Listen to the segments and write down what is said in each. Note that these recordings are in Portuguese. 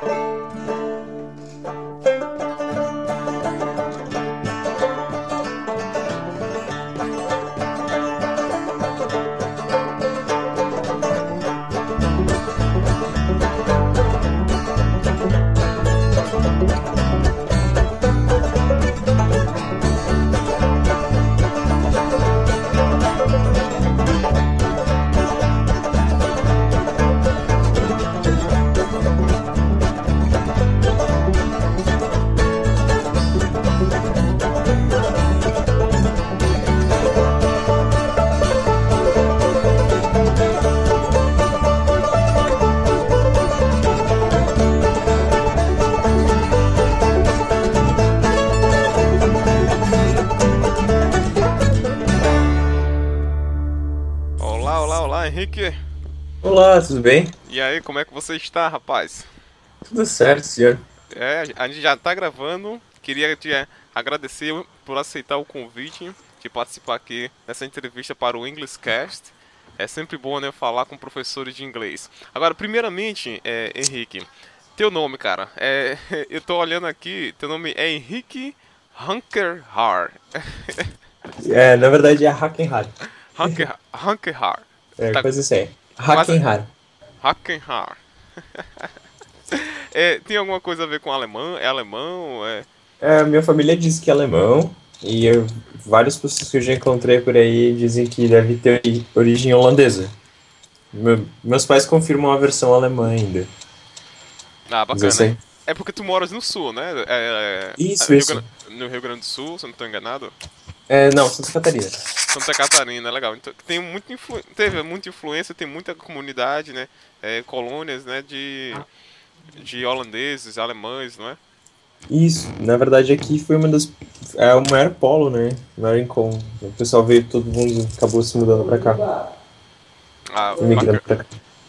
you tudo bem? E aí, como é que você está, rapaz? Tudo certo, senhor. É, a gente já tá gravando. Queria te agradecer por aceitar o convite de participar aqui nessa entrevista para o English Cast. É sempre bom, né, falar com professores de inglês. Agora, primeiramente, é, Henrique, teu nome, cara. É, eu tô olhando aqui, teu nome é Henrique Hunkerhar. É, na verdade é Hackenhard. Hunker, Hunkerhar. É, Tá. coisa assim. Hackenhard. Hackenhar. é, tem alguma coisa a ver com alemão? É alemão? É... É, minha família diz que é alemão. E eu, várias pessoas que eu já encontrei por aí dizem que deve ter ori- origem holandesa. Meu- meus pais confirmam a versão alemã ainda. Ah, bacana. É porque tu moras no sul, né? É, é, Isso, no Rio isso. Gran- no Rio Grande do Sul, se eu não estou enganado. É, não, Santa Catarina. Santa Catarina, legal. Então, tem muita influ... teve muita influência, tem muita comunidade, né? É, colônias, né? De, de holandeses, alemães, não é? Isso, na verdade aqui foi uma das. É o maior polo, né? O maior encontro. O pessoal veio, todo mundo acabou se mudando pra cá. Ah, bacana. pra cá.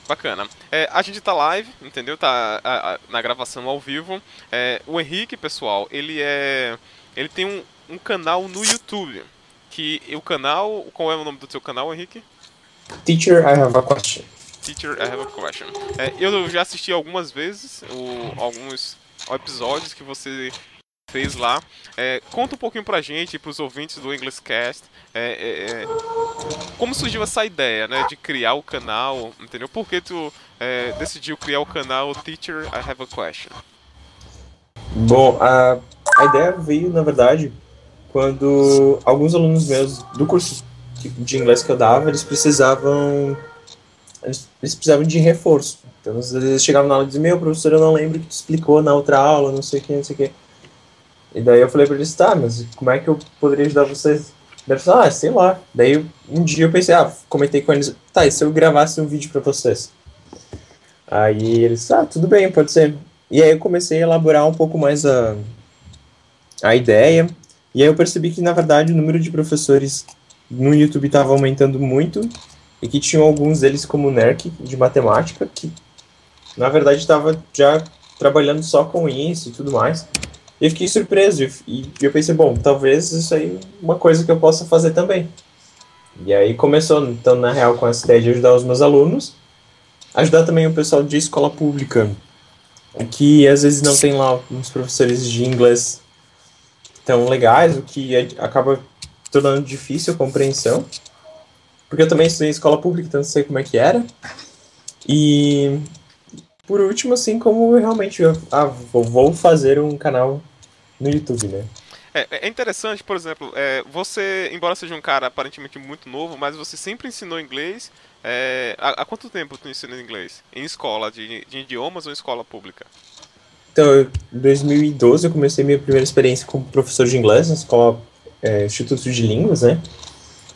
Bacana. É, a gente tá live, entendeu? Tá a- a- na gravação ao vivo. É, o Henrique, pessoal, ele é. Ele tem um, um canal no YouTube. Que o canal. Qual é o nome do seu canal, Henrique? Teacher, I have a question. Teacher, I have a question. É, eu já assisti algumas vezes o, alguns episódios que você fez lá. É, conta um pouquinho pra gente, pros ouvintes do English Cast, é, é, é, como surgiu essa ideia, né, de criar o canal, entendeu? Por que tu é, decidiu criar o canal Teacher, I have a question? Bom, a, a ideia veio, na verdade, quando alguns alunos meus do curso de- inglês que eu dava, eles precisavam eles, precisavam de reforço. Então, às eles chegavam na aula e diziam, meu, professor, eu não lembro que tu explicou na outra aula, não sei o que, não sei o que. E daí eu falei pra eles, tá, mas como é que eu poderia ajudar vocês? Daí eles ah, sei lá. Daí um dia eu pensei, ah, comentei com eles, tá, e se eu gravasse um vídeo pra vocês? Aí eles, ah, tudo bem, pode ser. E aí eu comecei a elaborar um pouco mais a, a ideia. E aí eu percebi que, na verdade, o número de professores no YouTube estava aumentando muito. E que tinham alguns deles como NERC, de matemática, que, na verdade, estava já trabalhando só com isso e tudo mais. E eu fiquei surpreso. E eu pensei, bom, talvez isso aí é uma coisa que eu possa fazer também. E aí começou, então, na real, com essa ideia de ajudar os meus alunos. Ajudar também o pessoal de escola pública que às vezes não tem lá uns professores de inglês tão legais, o que é- acaba tornando difícil a compreensão. Porque eu também estudei em escola pública, então eu sei como é que era. E por último, assim, como realmente eu, ah, vou fazer um canal no YouTube, né? É, é interessante, por exemplo, é, você, embora seja um cara aparentemente muito novo, mas você sempre ensinou inglês. é, há, há quanto tempo tu ensina inglês? Em escola de, de idiomas ou em escola pública? Então, em 2012 eu comecei minha primeira experiência como professor de inglês na escola é, Instituto de Línguas, né?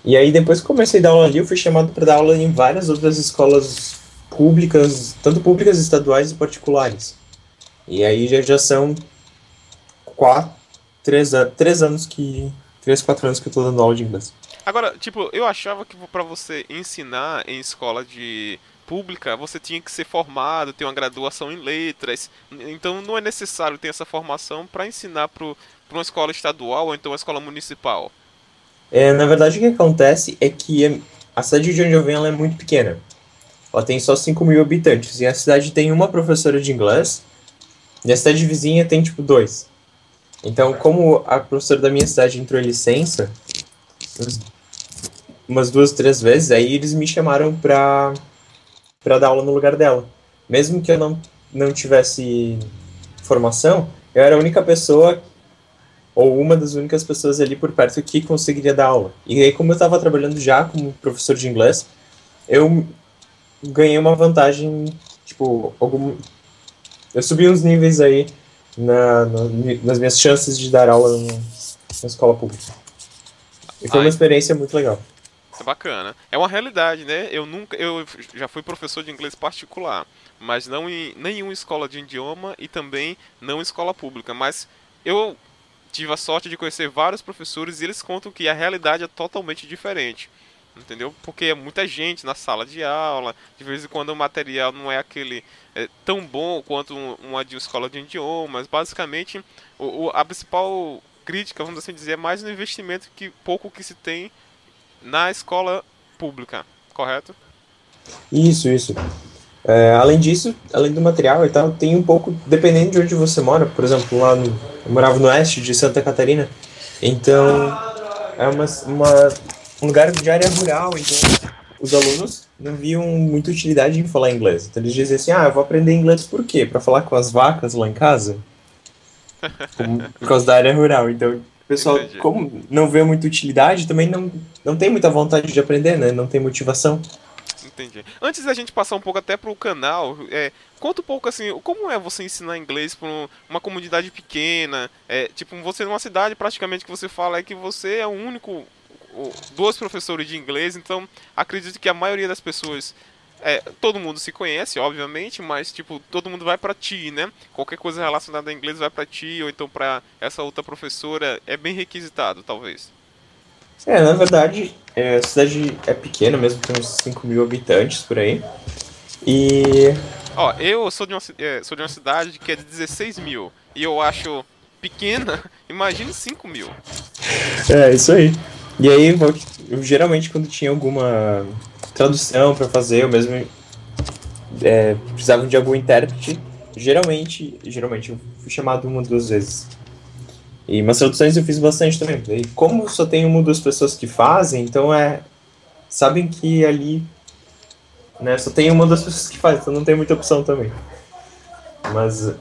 E aí depois que comecei a dar aula ali, eu fui chamado para dar aula em várias outras escolas públicas, tanto públicas, estaduais e particulares. E aí já, já são quatro, três, três anos que. Três, quatro anos que eu tô dando aula de inglês. Agora, tipo, eu achava que pra você ensinar em escola de pública, você tinha que ser formado, ter uma graduação em letras. Então não é necessário ter essa formação pra ensinar para uma escola estadual ou então uma escola municipal. É, na verdade, o que acontece é que é- a cidade de onde eu venho é muito pequena. Ela tem só 5 mil habitantes. E a cidade tem uma professora de inglês E a cidade vizinha tem, tipo, dois. Então, como a professora da minha cidade entrou em licença, umas duas, três vezes, aí eles me chamaram pra, pra dar aula no lugar dela. Mesmo que eu não, não tivesse formação, eu era a única pessoa, ou uma das únicas pessoas ali por perto que conseguiria dar aula. E aí, como eu estava trabalhando já como professor de inglês, eu ganhei uma vantagem, tipo, algum... eu subi uns níveis aí na, na, nas minhas chances de dar aula na, na escola pública. E foi Ai. uma experiência muito legal. É bacana. É uma realidade, né? Eu nunca, eu já fui professor de inglês particular, mas não em nenhuma escola de idioma e também não em escola pública. Mas eu tive a sorte de conhecer vários professores e eles contam que a realidade é totalmente diferente. Entendeu? Porque é muita gente na sala de aula, de vez em quando o material não é aquele é, tão bom quanto uma de escola de idiomas. Basicamente, o, o, a principal crítica, vamos assim dizer, é mais no investimento que pouco que se tem na escola pública, correto? Isso, isso. É, além disso, além do material e tal, tem um pouco, dependendo de onde você mora, por exemplo, lá no, eu morava no oeste de Santa Catarina, então é uma, uma, um lugar de área rural, então os alunos não viam muita utilidade em falar inglês. Então eles diziam assim, ah, eu vou aprender inglês por quê? Para falar com as vacas lá em casa? por causa da área rural. Então o pessoal, Entendi. como não vê muita utilidade, também não, não tem muita vontade de aprender, né? Não tem motivação. Entendi. Antes da gente passar um pouco até pro canal, é, conta um pouco assim, como é você ensinar inglês para uma comunidade pequena? É, tipo, você numa cidade praticamente que você fala é que você é o único, dois professores de inglês, então acredito que a maioria das pessoas é, todo mundo se conhece, obviamente, mas tipo, todo mundo vai para ti, né? Qualquer coisa relacionada a inglês vai para ti, ou então para essa outra professora, é bem requisitado, talvez. É, na verdade, é, a cidade é pequena mesmo, tem uns 5 mil habitantes por aí. E. Ó, eu sou de, uma, é, sou de uma cidade que é de 16 mil, e eu acho pequena, imagine 5 mil. É, isso aí. E aí, geralmente, quando tinha alguma tradução para fazer, eu mesmo é, precisava de algum intérprete. Geralmente, geralmente eu fui chamado uma duas vezes. E umas traduções eu fiz bastante também. E como só tem uma ou duas pessoas que fazem, então é. Sabem que ali. Né, só tem uma ou duas pessoas que fazem, então não tem muita opção também. Mas.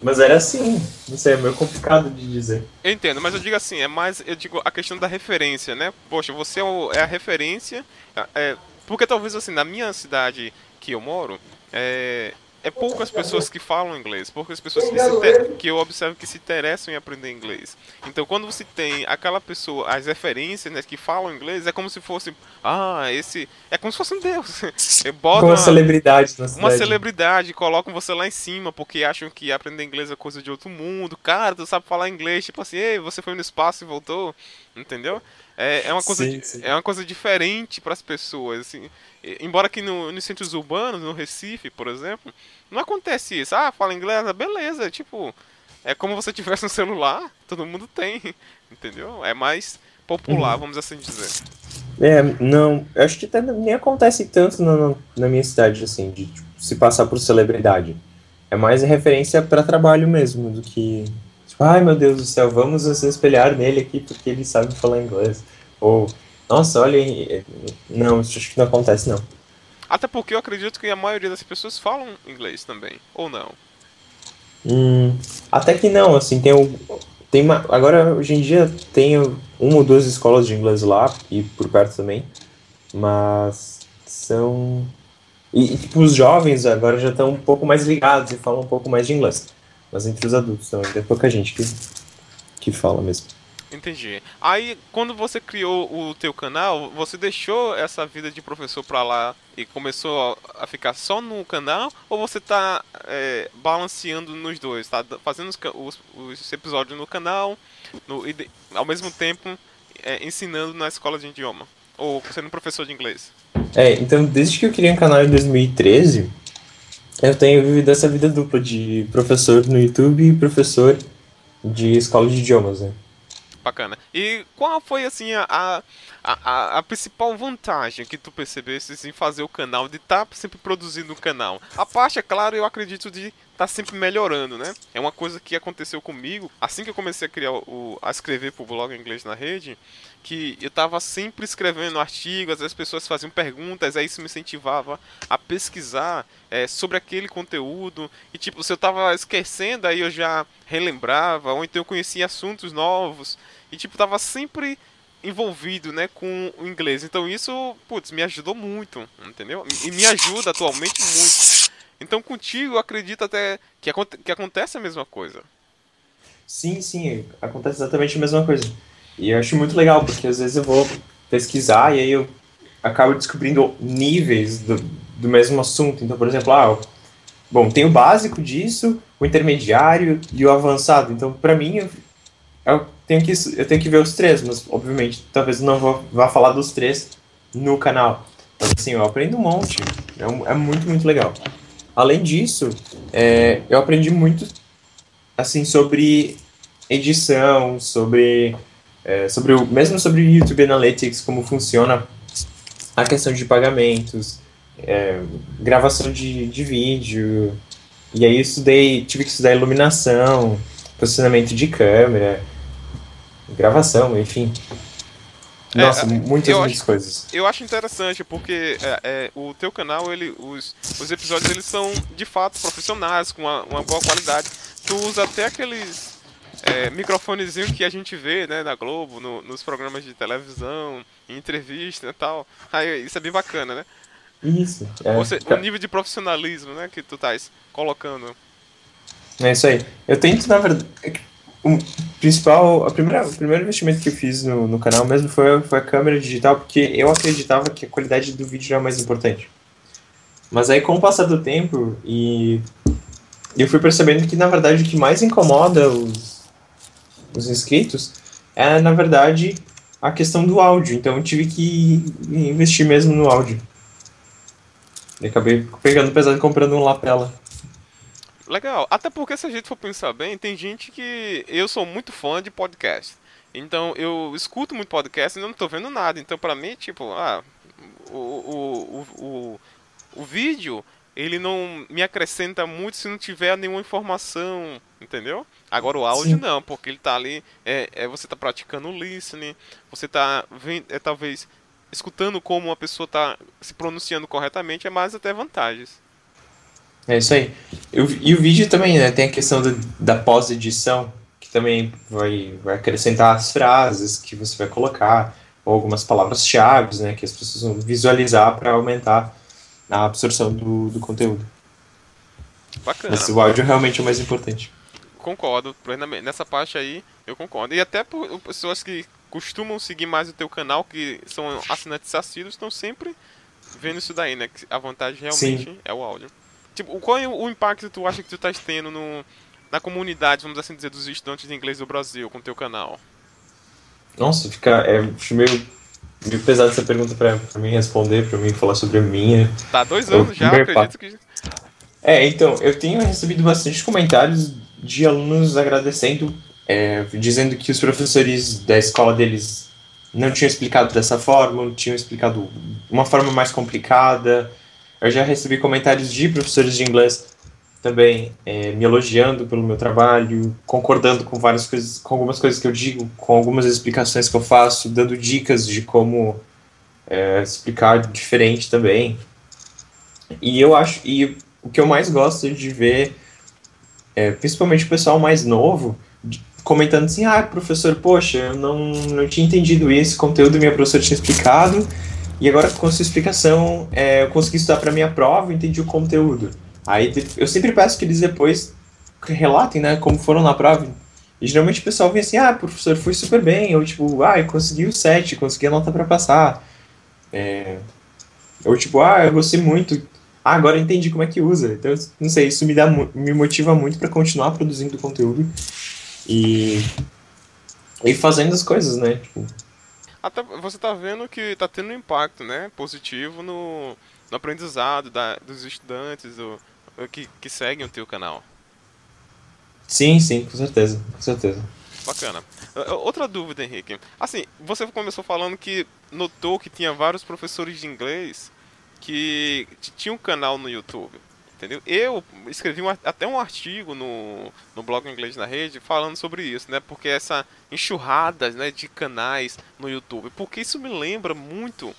Mas era assim, não sei, é meio complicado de dizer. Eu entendo, mas eu digo assim, é mais, eu digo a questão da referência, né? Poxa, você é, é a referência, é, porque talvez assim, na minha cidade que eu moro, é, é poucas pessoas que falam inglês, poucas pessoas que, se que eu observo que se interessam em aprender inglês. Então, quando você tem aquela pessoa, as referências né, que falam inglês, é como se fosse, ah, esse é como se fosse um deus. Bota uma, uma celebridade na cidade. Uma celebridade, colocam você lá em cima porque acham que aprender inglês é coisa de outro mundo. Cara, tu sabe falar inglês, tipo assim, ei, você foi no espaço e voltou, entendeu? É, é uma coisa, sim, sim. é uma coisa diferente para as pessoas, assim. Embora aqui no, nos centros urbanos, no Recife, por exemplo, não acontece isso. Ah, fala inglês, ah, beleza. Tipo, é como você tivesse um celular, todo mundo tem, entendeu? É mais popular, uhum. vamos assim dizer. É, não, acho que até nem acontece tanto na, na minha cidade, assim, de tipo, se passar por celebridade. É mais referência para trabalho mesmo, do que, ai meu Deus do céu, vamos nos espelhar nele aqui porque ele sabe falar inglês. Ou, nossa, olha, não, isso acho que não acontece não. Até porque eu acredito que a maioria das pessoas falam inglês também, ou não? Hum, até que não, assim, tem o. Tem uma, agora, hoje em dia, tem uma ou duas escolas de inglês lá, e por perto também, mas são. E, tipo, os jovens agora já estão um pouco mais ligados e falam um pouco mais de inglês. Mas entre os adultos, então, tem pouca gente que, que fala mesmo. Entendi. Aí, quando você criou o teu canal, você deixou essa vida de professor pra lá e começou a ficar só no canal? Ou você tá é, balanceando nos dois? Tá fazendo os, os, os episódios no canal no, e ao mesmo tempo é, ensinando na escola de idioma? Ou sendo professor de inglês? É, então desde que eu criei um canal em 2013, eu tenho vivido essa vida dupla de professor no YouTube e professor de escola de idiomas, né? Bacana. E qual foi, assim, a, a, a, principal vantagem que tu percebesse em fazer o canal, de estar tá sempre produzindo o canal? A parte, é claro, eu acredito de tá sempre melhorando, né? É uma coisa que aconteceu comigo assim que eu comecei a criar o, a escrever pro blog inglês na rede, que eu tava sempre escrevendo artigos, as pessoas faziam perguntas, aí isso me incentivava a pesquisar é, sobre aquele conteúdo. E tipo, se eu tava esquecendo, aí eu já relembrava, ou então eu conhecia assuntos novos. E tipo, tava sempre envolvido, né, com o inglês. Então isso, putz, me ajudou muito, entendeu? E me ajuda atualmente muito. Então contigo eu acredito até que, que acontece a mesma coisa. Sim, sim, acontece exatamente a mesma coisa. E eu acho muito legal, porque às vezes eu vou pesquisar e aí eu acabo descobrindo níveis do, do mesmo assunto. Então, por exemplo, ah, bom, tem o básico disso, o intermediário e o avançado. Então, para mim, eu, eu, tenho que, eu tenho que ver os três, mas obviamente talvez não vou, vá falar dos três no canal. Mas assim, eu aprendo um monte. É, é muito, muito legal. Além disso, é, eu aprendi muito assim sobre edição, sobre é, sobre o, mesmo sobre o YouTube Analytics, como funciona a questão de pagamentos, é, gravação de, de vídeo, e aí eu estudei, tive que estudar iluminação, posicionamento de câmera, gravação, enfim. É, Nossa, é, muitas, muitas acho, coisas. Eu acho interessante porque é, é, o teu canal, ele, os, os episódios eles são de fato profissionais, com uma, uma boa qualidade. Tu usa até aqueles é, microfonezinho que a gente vê né, na Globo, no, nos programas de televisão, em entrevista e tal. Aí, isso é bem bacana, né? Isso. É, Você, o nível de profissionalismo né, que tu estás colocando. É isso aí. Eu tento, na verdade. O principal, a primeira, o primeiro investimento que eu fiz no, no canal mesmo foi, foi a câmera digital, porque eu acreditava que a qualidade do vídeo era mais importante. Mas aí, com o passar do tempo, e eu fui percebendo que, na verdade, o que mais incomoda os, os inscritos, é na verdade a questão do áudio. Então eu tive que investir mesmo no áudio. Acabei pegando pesado e comprando um lapela. Legal. Até porque se a gente for pensar bem, tem gente que. Eu sou muito fã de podcast. Então eu escuto muito podcast e não estou vendo nada. Então pra mim, tipo, ah, o, o, o, o, vídeo ele não me acrescenta muito se não tiver nenhuma informação, entendeu? Agora o áudio Sim. não, porque ele tá ali, é, é você tá praticando o listening, você tá é, talvez escutando como uma pessoa tá se pronunciando corretamente, é mais até vantagens. É isso aí. e o vídeo também, né, tem a questão do, da pós-edição, que também vai, vai acrescentar as frases que você vai colocar, ou algumas palavras-chave, né, que as pessoas vão visualizar para aumentar a absorção do, do conteúdo. Bacana. Mas o áudio realmente é o mais importante. Concordo. Nessa parte aí, eu concordo. E até por pessoas que costumam seguir mais o teu canal, que são assinantes assíduos, estão sempre vendo isso daí, né? Que a vantagem realmente Sim. é o áudio. Tipo, qual é o impacto que tu acha que tu estás tendo no, na comunidade, vamos assim dizer, dos estudantes de inglês do Brasil com o teu canal? Nossa, fica é meio meio pesado essa pergunta pra, pra mim responder, pra mim falar sobre a minha. Tá dois anos já, acredito que. É, então, eu tenho recebido bastante comentários de alunos agradecendo, é, dizendo que os professores da escola deles não tinham explicado dessa forma, tinham explicado uma forma mais complicada. Eu já recebi comentários de professores de inglês também é, me elogiando pelo meu trabalho, concordando com várias coisas, com algumas coisas que eu digo, com algumas explicações que eu faço, dando dicas de como é, explicar diferente também. E eu acho, e o que eu mais gosto de ver, é, principalmente o pessoal mais novo, comentando assim, ah, professor, poxa, eu não, não tinha entendido esse conteúdo, minha professora tinha explicado, e agora com sua explicação é, eu consegui estudar para minha prova, entendi o conteúdo. Aí eu sempre peço que eles depois relatem, né, como foram na prova. E geralmente o pessoal vem assim, ah, professor, foi super bem, ou tipo, ah, eu consegui o 7, consegui a nota para passar. É... Ou tipo, ah, eu gostei muito, ah, agora entendi como é que usa. Então, não sei, isso me, dá, me motiva muito para continuar produzindo conteúdo e, e fazendo as coisas, né? Tipo... Até você tá vendo que tá tendo um impacto, né, positivo no, no aprendizado da, dos estudantes, do, que, que seguem o teu canal. Sim, sim, com certeza, com certeza. Bacana. Outra dúvida, Henrique. Assim, você começou falando que notou que tinha vários professores de inglês que tinham um canal no YouTube. Entendeu? Eu escrevi um, até um artigo no, no blog Inglês na Rede falando sobre isso, né? Porque essa enxurrada né, de canais no YouTube. Porque isso me lembra muito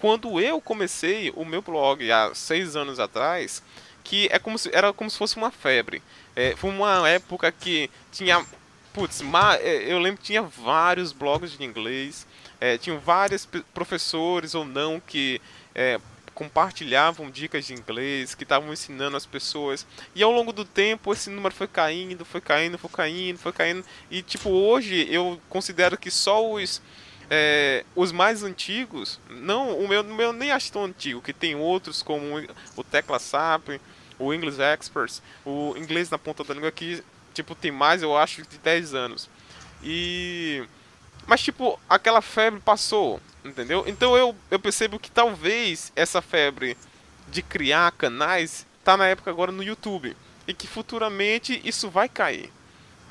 quando eu comecei o meu blog há seis anos atrás, que é como se, era como se fosse uma febre. É, foi uma época que tinha. Putz, é, eu lembro que tinha vários blogs de inglês, é, tinham vários professores ou não que é, compartilhavam dicas de inglês, que estavam ensinando as pessoas. E ao longo do tempo esse número foi caindo, foi caindo, foi caindo, foi caindo. E tipo, hoje eu considero que só os é, os mais antigos, não, o meu, o meu nem acho tão antigo, que tem outros como o Tecla SAP, o English Experts, o Inglês na ponta da língua que tipo tem mais, eu acho, de 10 anos. E mas tipo, aquela febre passou. Entendeu? Então eu, eu percebo que talvez essa febre de criar canais tá na época agora no YouTube. E que futuramente isso vai cair.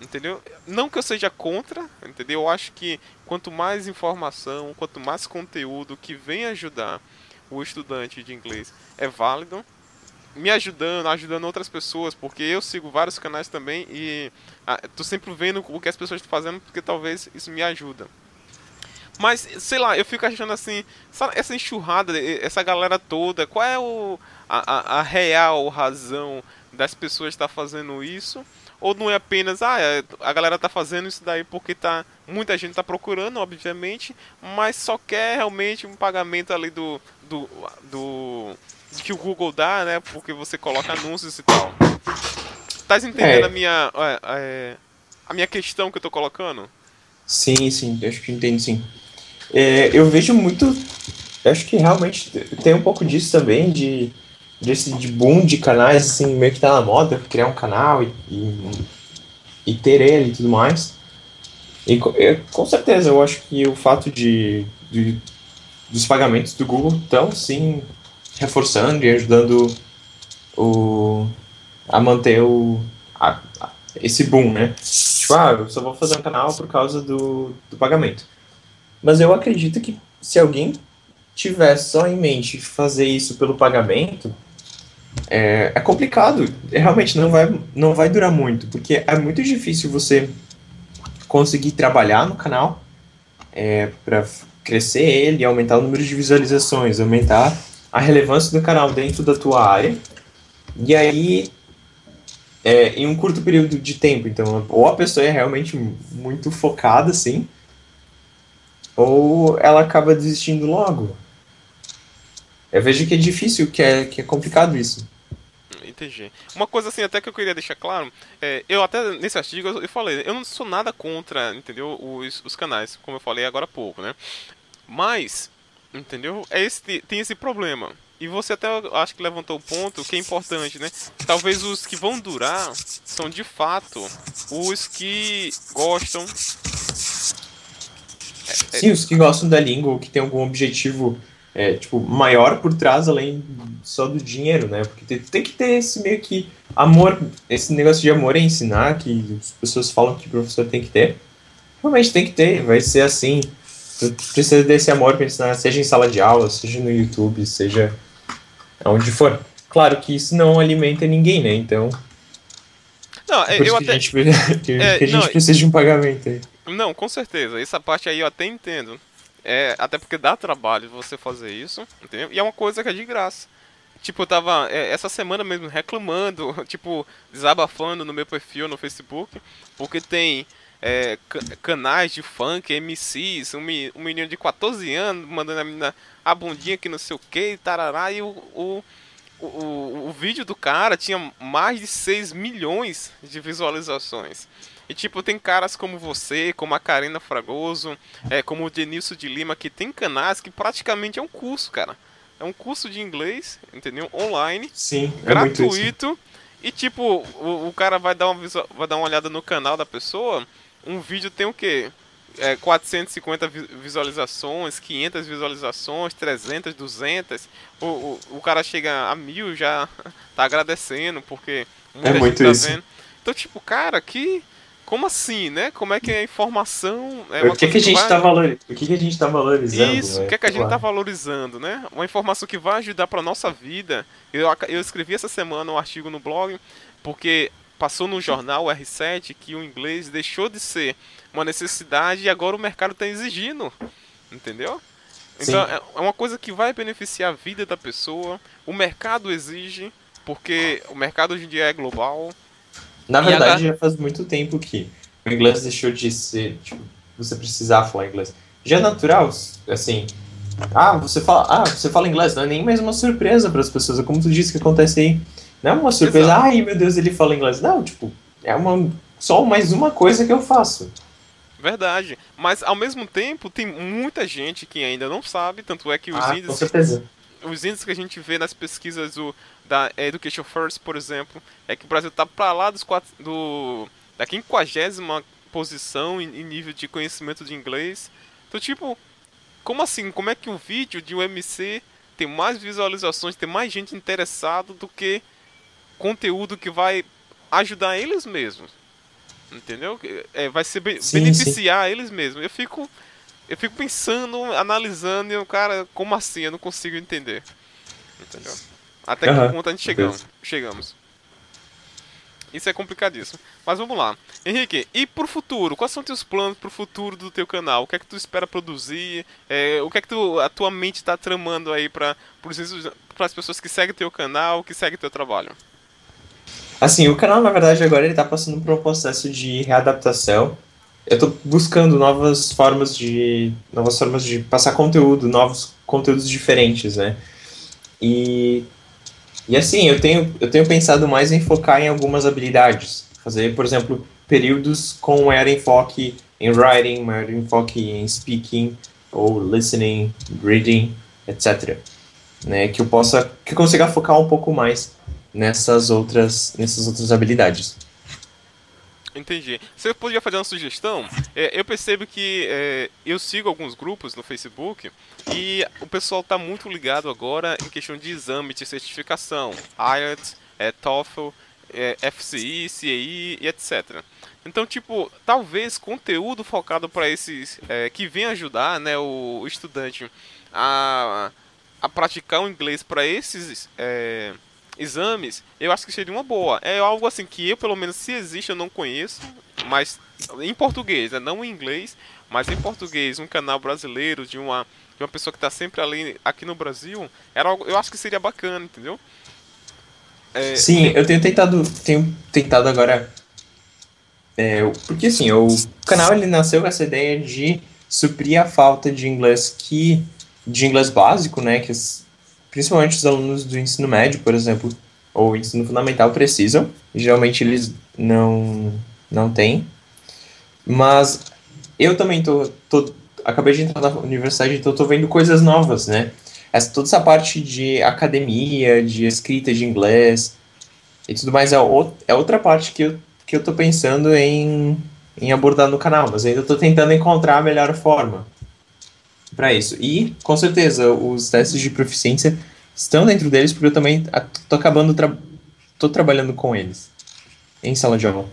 Entendeu? Não que eu seja contra, entendeu? Eu acho que quanto mais informação, quanto mais conteúdo que vem ajudar o estudante de inglês é válido, me ajudando, ajudando outras pessoas, porque eu sigo vários canais também e ah, tô sempre vendo o que as pessoas estão fazendo, porque talvez isso me ajuda. Mas, sei lá, eu fico achando assim, essa enxurrada, essa galera toda, qual é o, a, a, a real razão das pessoas estar tá fazendo isso? Ou não é apenas, ah, é, a galera tá fazendo isso daí porque tá, muita gente tá procurando, obviamente, mas só quer realmente um pagamento ali do, do, do que o Google dá, né? Porque você coloca anúncios e tal. Tá entendendo é. a minha é, é, a minha questão que eu tô colocando? Sim, sim, acho que entendo sim. É, eu vejo muito. Acho que realmente tem um pouco disso também, de, desse de boom de canais, assim, meio que tá na moda, criar um canal e, e, e ter ele e tudo mais. E com certeza, eu acho que o fato de, de dos pagamentos do Google estão sim reforçando e ajudando o, a manter o, a, a, esse boom, né? Tipo, ah, eu só vou fazer um canal por causa do, do pagamento. Mas eu acredito que se alguém tiver só em mente fazer isso pelo pagamento, é, é complicado. É, realmente não vai, não vai durar muito, porque é muito difícil você conseguir trabalhar no canal é, para crescer ele, aumentar o número de visualizações, aumentar a relevância do canal dentro da tua área. E aí, é, em um curto período de tempo, então, ou a pessoa é realmente muito focada, assim, ou ela acaba desistindo logo. Eu vejo que é difícil, que é, que é complicado isso. Entendi. Uma coisa assim até que eu queria deixar claro, é, eu até nesse artigo eu, falei, eu não sou nada contra, entendeu, os, os canais, como eu falei agora há pouco, né? Mas, entendeu, é esse, tem esse problema. E você até acho que levantou o ponto que é importante, né? Talvez os que vão durar são de fato os que gostam Sim, os que gostam da língua, que tem algum objetivo é, tipo, maior por trás, além só do dinheiro, né? Porque tem, que ter esse meio que amor, esse negócio de amor em ensinar, que as pessoas falam que o professor tem que ter. Realmente tem que ter, vai ser assim. Tu precisa desse amor para ensinar, seja em sala de aula, seja no YouTube, seja onde for. Claro que isso não alimenta ninguém, né? Então. Não, é eu até. A gente, que, é, a gente não, precisa de um pagamento aí. Não, com certeza. Essa parte aí eu até entendo. É, até porque dá trabalho você fazer isso, entendeu? E é uma coisa que é de graça. Tipo, eu tava é, essa semana mesmo reclamando, tipo, desabafando no meu perfil no Facebook, porque tem é, canais de funk, MCs, um, menino de 14 anos mandando a menina a bundinha que não sei o que, tarará, e o, o, o, o vídeo do cara tinha mais de 6 milhões de visualizações. E tipo, tem caras como você, como a Karina Fragoso, é, como o Denilson de Lima, que tem canais que praticamente é um curso, cara. É um curso de inglês, entendeu? Online. Sim, é gratuito. E tipo, o, o, cara vai dar, uma, vai dar uma olhada no canal da pessoa. Um vídeo tem o quê? É, 450 visualizações, 500 visualizações, 300, 200. O, o, o cara chega a mil já tá agradecendo, porque é muito tá isso. vendo. Então, tipo, cara, que como assim, né? Como é que a informação é o que, que a gente está vai... valor... o que, que a gente tá valorizando? Isso, o que, é que a gente está valorizando, né? Uma informação que vai ajudar para nossa vida. Eu, eu escrevi essa semana um artigo no blog porque passou no jornal R7 que o inglês deixou de ser uma necessidade e agora o mercado está exigindo, entendeu? Então Sim. É, é uma coisa que vai beneficiar a vida da pessoa. O mercado exige, porque o mercado hoje em dia é global. Na verdade, já faz muito tempo que o inglês deixou de ser, tipo, você precisar falar inglês. Já é natural, assim. Ah, você fala, ah, você fala inglês, não é nem mais uma surpresa para as pessoas, é como tu disse que acontece aí. Não é uma surpresa, Exato. ai meu Deus, ele fala inglês. Não, tipo, é uma só mais uma coisa que eu faço. Verdade. Mas ao mesmo tempo tem muita gente que ainda não sabe, tanto é que os ah, índices. Os índices que a gente vê nas pesquisas do, da Education First, por exemplo, é que o Brasil está para lá dos quatro, do, da 50 posição em, em, nível de conhecimento de inglês. Então, tipo, como assim? Como é que um vídeo de um MC tem mais visualizações, tem mais gente interessada do que conteúdo que vai ajudar eles mesmos? Entendeu? É, vai ser be sim, beneficiar sim. eles mesmos. Eu fico eu fico pensando, analisando e o cara, como assim? Eu não consigo entender. Entendeu? Até que ponto a gente chegamos. chegamos. Isso é complicadíssimo. Mas vamos lá. Henrique, e pro futuro? Quais são teus planos pro futuro do teu canal? O que é que tu espera produzir? É, o que é que tu, a tua mente está tramando aí para as pessoas que seguem teu canal, que seguem teu trabalho? Assim, o canal, na verdade, agora ele tá passando por um processo de readaptação. Eu tô buscando novas formas de novas formas de passar conteúdo, novos conteúdos diferentes, né? E e assim, eu tenho, eu tenho pensado mais em focar em algumas habilidades. Fazer, por exemplo, períodos com maior enfoque em writing, maior enfoque em speaking, ou listening, reading, etc. Né, que eu possa, que eu consiga focar um pouco mais nessas outras, nessas outras habilidades. Entendi. Você podia fazer uma sugestão? É, eu percebo que é, eu sigo alguns grupos no Facebook e o pessoal está muito ligado agora em questão de exame de certificação, IELTS, é, TOEFL, é, FCI, CAI e etc. Então, tipo, talvez conteúdo focado para esses é, que vem ajudar, né, o, o estudante a, a praticar o inglês para esses é, exames, eu acho que seria uma boa. É algo assim que eu, pelo menos, se existe, eu não conheço, mas em português, né? não em inglês, mas em português, um canal brasileiro de uma, de uma pessoa que está sempre ali aqui no Brasil, era algo, eu acho que seria bacana, entendeu? É, Sim, eu tenho tentado, tenho tentado agora, é, porque assim, o canal ele nasceu com essa ideia de suprir a falta de inglês que de inglês básico, né, que principalmente os alunos do ensino médio, por exemplo, ou ensino fundamental precisam. Geralmente eles não não têm. Mas eu também tô, tô acabei de entrar na universidade, então tô vendo coisas novas, né? Essa, toda essa parte de academia, de escrita de inglês e tudo mais é, o, é outra parte que eu, que eu tô pensando em, em abordar no canal, mas ainda tô tentando encontrar a melhor forma para isso. E, com certeza, os testes de proficiência estão dentro deles, porque eu também tô acabando, tra tô trabalhando com eles em sala de aula.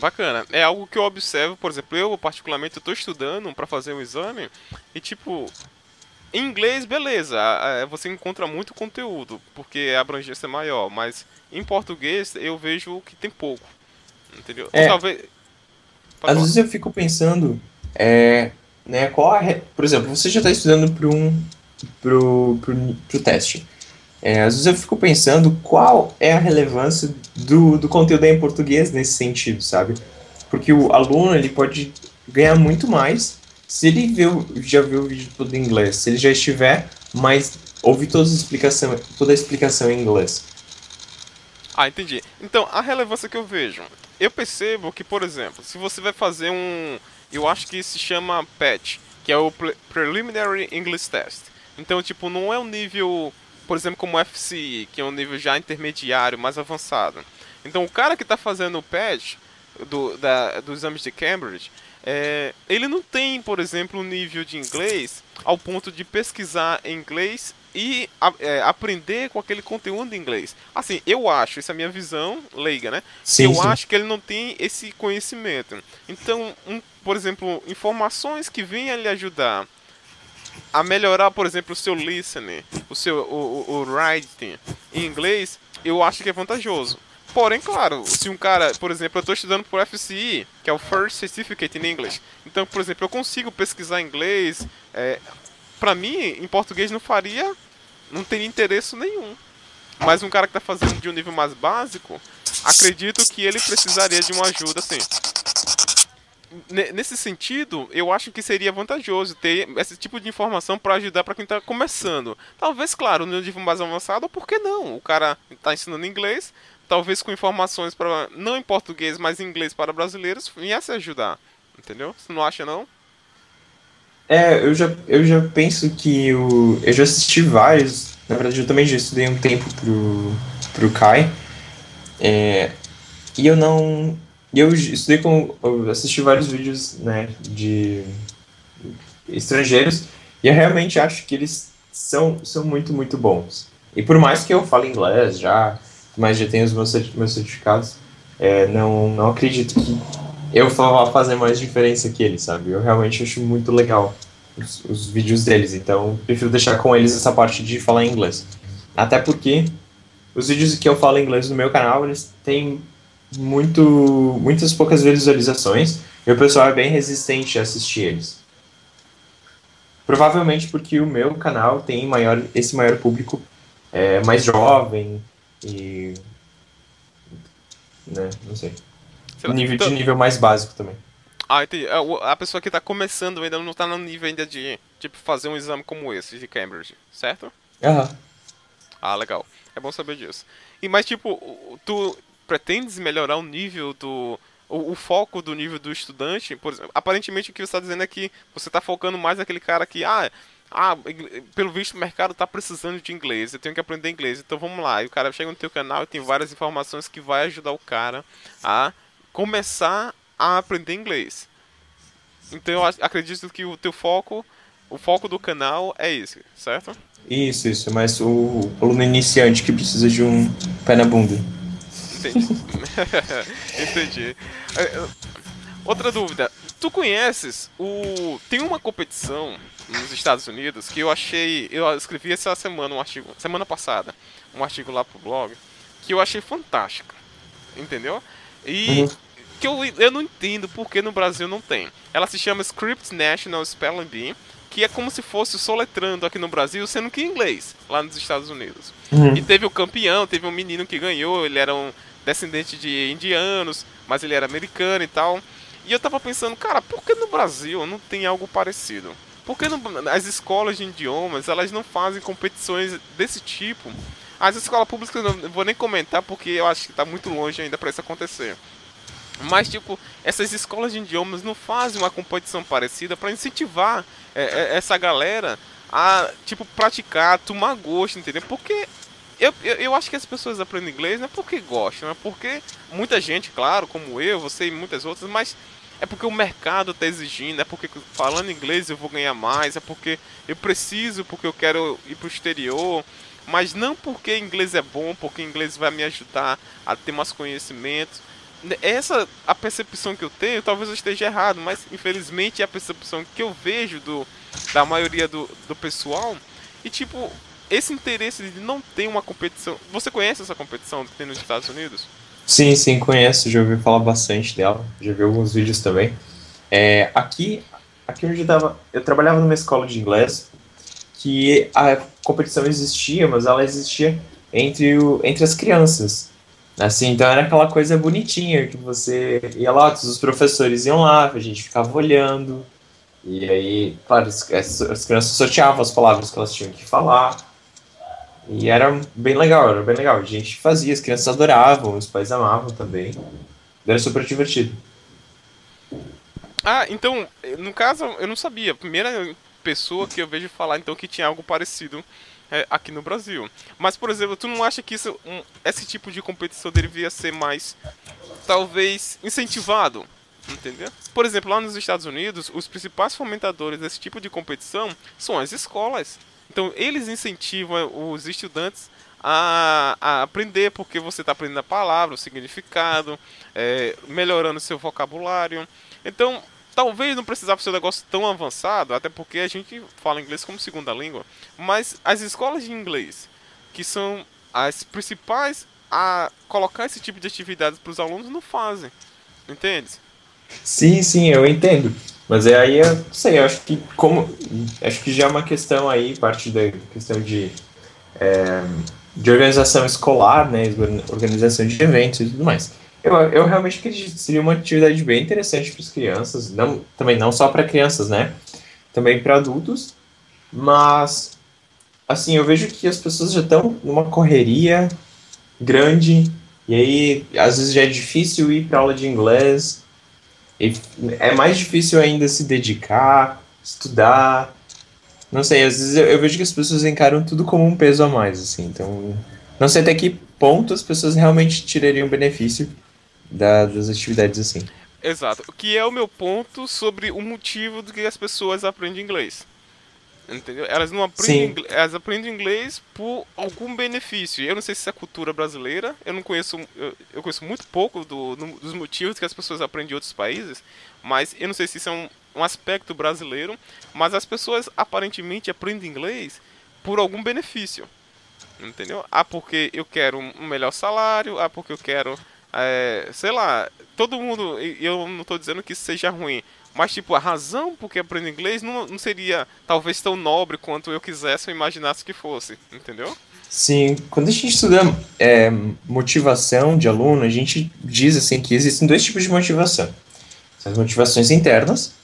Bacana. É algo que eu observo, por exemplo, eu particularmente estou estudando para fazer um exame e tipo, em inglês, beleza, você encontra muito conteúdo, porque a abrangência é maior, mas em português eu vejo que tem pouco. Entendeu? É, talvez. Às vezes eu fico pensando, é, né? Qual por exemplo, você já está estudando para um pro, pro, pro teste. É, às vezes eu fico pensando qual é a relevância do, do conteúdo em português nesse sentido, sabe? Porque o aluno ele pode ganhar muito mais se ele viu, já viu o vídeo todo em inglês, se ele já estiver, mas ouvir toda a explicação, toda a explicação em inglês. Ah, entendi. Então, a relevância que eu vejo, eu percebo que, por exemplo, se você vai fazer um eu acho que se chama PET, que é o Preliminary English Test. Então, tipo, não é um nível, por exemplo, como o FCI, que é um nível já intermediário, mais avançado. Então, o cara que está fazendo o PET do, da, dos exames de Cambridge, é, ele não tem, por exemplo, um nível de inglês ao ponto de pesquisar em inglês e a, é, aprender com aquele conteúdo em inglês. Assim, eu acho, essa é a minha visão leiga, né? Sim, eu sim. acho que ele não tem esse conhecimento. Então, um, por exemplo, informações que venham lhe ajudar a melhorar, por exemplo, o seu listening, o seu o, o, o writing em inglês, eu acho que é vantajoso. Porém, claro, se um cara, por exemplo, eu estou estudando por FCE, que é o First Certificate in English. Então, por exemplo, eu consigo pesquisar inglês. É, para mim, em português não faria, não teria interesse nenhum. Mas um cara que está fazendo de um nível mais básico, acredito que ele precisaria de uma ajuda, assim. Nesse sentido, eu acho que seria vantajoso ter esse tipo de informação para ajudar para quem está começando. Talvez, claro, no nível mais avançado, por que não? O cara está ensinando inglês, talvez com informações para não em português, mas em inglês para brasileiros, viesse ajudar. Entendeu? Você não acha não? É, eu já, eu já penso que o, eu já assisti vários. Na verdade, eu também já estudei um tempo pro, pro Kai. É, e eu não. Eu estudei com. Eu assisti vários vídeos né, de estrangeiros. E eu realmente acho que eles são, são muito, muito bons. E por mais que eu fale inglês já, mas já tenho os meus, meus certificados, é, não, não acredito que eu vá fazer mais diferença que eles, sabe? Eu realmente acho muito legal os, os vídeos deles, então prefiro deixar com eles essa parte de falar inglês. Até porque os vídeos que eu falo inglês no meu canal, eles têm muito, muitas poucas visualizações e o pessoal é bem resistente a assistir eles. Provavelmente porque o meu canal tem maior, esse maior público é, mais jovem, e. Né, não sei. sei nível, então... De nível mais básico também. Ah, entendi. É, a pessoa que tá começando ainda não tá no nível ainda de, tipo, fazer um exame como esse de Cambridge, certo? Aham. Uhum. Ah, legal. É bom saber disso. E, mas, tipo, tu pretendes melhorar o nível do... O, o foco do nível do estudante? Por exemplo, aparentemente o que você está dizendo é que você está focando mais naquele cara que, ah, ah, pelo visto o mercado está precisando de inglês, eu tenho que aprender inglês, então vamos lá. E o cara chega no teu canal e tem várias informações que vai ajudar o cara a começar a aprender inglês. Então eu acredito que o teu foco, o foco do canal é esse, certo? Isso, isso, mas o aluno iniciante que precisa de um pé na bunda. Entendi. Entendi. É, outra dúvida. Tu conheces o. Tem uma competição nos Estados Unidos que eu achei. Eu escrevi essa semana um artigo. Semana passada, um artigo lá pro blog. Que eu achei fantástico. Entendeu? E. Uhum. Que eu, eu não entendo porque no Brasil não tem. Ela se chama Script National Spelling Bee que é como se fosse soletrando aqui no Brasil, sendo que em inglês, lá nos Estados Unidos. Uhum. E teve o campeão, teve um menino que ganhou, ele era um descendente de indianos, mas ele era americano e tal. E eu tava pensando, cara, por que no Brasil não tem algo parecido? Por que as escolas de idiomas elas não fazem competições desse tipo? As escolas públicas eu não vou nem comentar porque eu acho que está muito longe ainda para isso acontecer. Mas, tipo, essas escolas de idiomas não fazem uma competição parecida para incentivar é, é, essa galera a, tipo, praticar, tomar gosto, entendeu? Porque eu, eu, eu, acho que as pessoas aprendem inglês não é porque gostam, é porque muita gente, claro, como eu, você e muitas outras, mas é porque o mercado está exigindo, é porque falando inglês eu vou ganhar mais, é porque eu preciso, porque eu quero ir para o exterior, mas não porque inglês é bom, porque inglês vai me ajudar a ter mais conhecimentos. Essa a percepção que eu tenho, talvez eu esteja errado, mas infelizmente é a percepção que eu vejo do, da maioria do, do pessoal. E tipo, esse interesse de não ter uma competição. Você conhece essa competição que tem nos Estados Unidos? Sim, sim, conheço, já ouvi falar bastante dela, já vi alguns vídeos também. É, aqui, aqui onde eu tava, eu trabalhava numa escola de inglês que a competição existia, mas ela existia entre, o, entre as crianças. Assim, então era aquela coisa bonitinha que você ia lá, todos os professores iam lá, a gente ficava olhando. E aí, claro, as, as crianças sorteavam as palavras que elas tinham que falar. E era bem legal, era bem legal. A gente fazia, as crianças adoravam, os pais amavam também. Era super divertido. Ah, então, no caso, eu não sabia. A primeira pessoa que eu vejo falar, então, que tinha algo parecido é, aqui no Brasil. Mas, por exemplo, tu não acha que isso, um, esse tipo de competição deveria ser mais, talvez, incentivado? Entendeu? Por exemplo, lá nos Estados Unidos, os principais fomentadores desse tipo de competição são as escolas. Então eles incentivam os estudantes a, a aprender, porque você está aprendendo a palavra, o significado, é, melhorando seu vocabulário. Então, talvez não precisava ser um negócio tão avançado, até porque a gente fala inglês como segunda língua, mas as escolas de inglês, que são as principais a colocar esse tipo de atividades para os alunos, não fazem. Entende? Sim, sim, eu entendo. Mas é aí, não sei, acho que como. Acho que já é uma questão aí, parte da questão de. É, de organização escolar, né? Organização de eventos e tudo mais. Eu, eu realmente acredito que seria uma atividade bem interessante para as crianças, não, também não só para crianças, né? Também para adultos, mas assim, eu vejo que as pessoas já estão numa correria grande, e aí às vezes já é difícil ir para aula de inglês, e é mais difícil ainda se dedicar, estudar. Não sei, às vezes eu, eu vejo que as pessoas encaram tudo como um peso a mais, assim, então não sei até que ponto as pessoas realmente tirariam benefício da, das atividades assim. Exato. O que é o meu ponto sobre o motivo do que as pessoas aprendem inglês. Entendeu? Elas não aprendem inglês, elas aprendem inglês por algum benefício. Eu não sei se é cultura brasileira. Eu não conheço, eu, eu conheço muito pouco do, no, dos motivos que as pessoas aprendem em outros países, mas eu não sei se isso é um, um aspecto brasileiro. Mas as pessoas aparentemente aprendem inglês por algum benefício. Entendeu? Ah, porque eu quero um melhor salário. Ah, porque eu quero é, sei lá, todo mundo, eu não estou dizendo que isso seja ruim, mas tipo, a razão por que aprendo inglês não, não seria talvez tão nobre quanto eu quisesse ou imaginasse que fosse, entendeu? Sim, quando a gente estuda é, motivação de aluno, a gente diz assim que existem dois tipos de motivação. As motivações internas,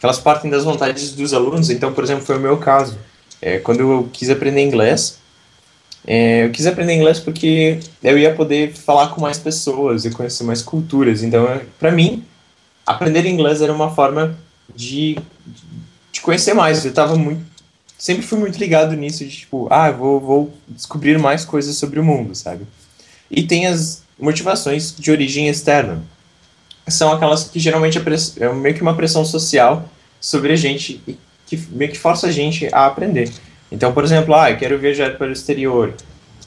que elas partem das vontades dos alunos. Então, por exemplo, foi o meu caso. É, quando eu quis aprender inglês, é, eu quis aprender inglês porque eu ia poder falar com mais pessoas e conhecer mais culturas. Então, para mim, aprender inglês era uma forma de, de conhecer mais. Eu tava muito, sempre fui muito ligado nisso de tipo, ah, vou, vou descobrir mais coisas sobre o mundo, sabe? E tem as motivações de origem externa. São aquelas que geralmente é, meio que uma pressão social sobre a gente e que meio que força a gente a aprender. Então, por exemplo, ah, eu quero viajar para o exterior,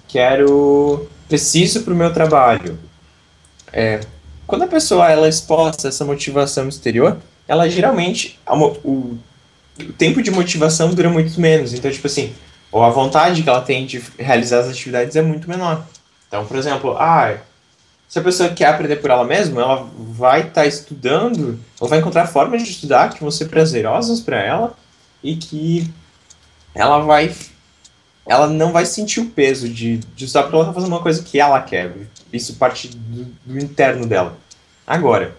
quero preciso para o meu trabalho. É, quando a pessoa ela é exposta a essa motivação exterior, ela geralmente o, o tempo de motivação dura muito menos. Então, tipo assim, ou a vontade que ela tem de realizar as atividades é muito menor. Então, por exemplo, ah, se a pessoa quer aprender por ela mesma, ela vai estar tá estudando, ela vai encontrar formas de estudar que vão ser prazerosas para ela e que ela vai ela não vai sentir o peso de, de só porque ela tá fazendo uma coisa que ela quer. Isso parte do, do interno dela. Agora,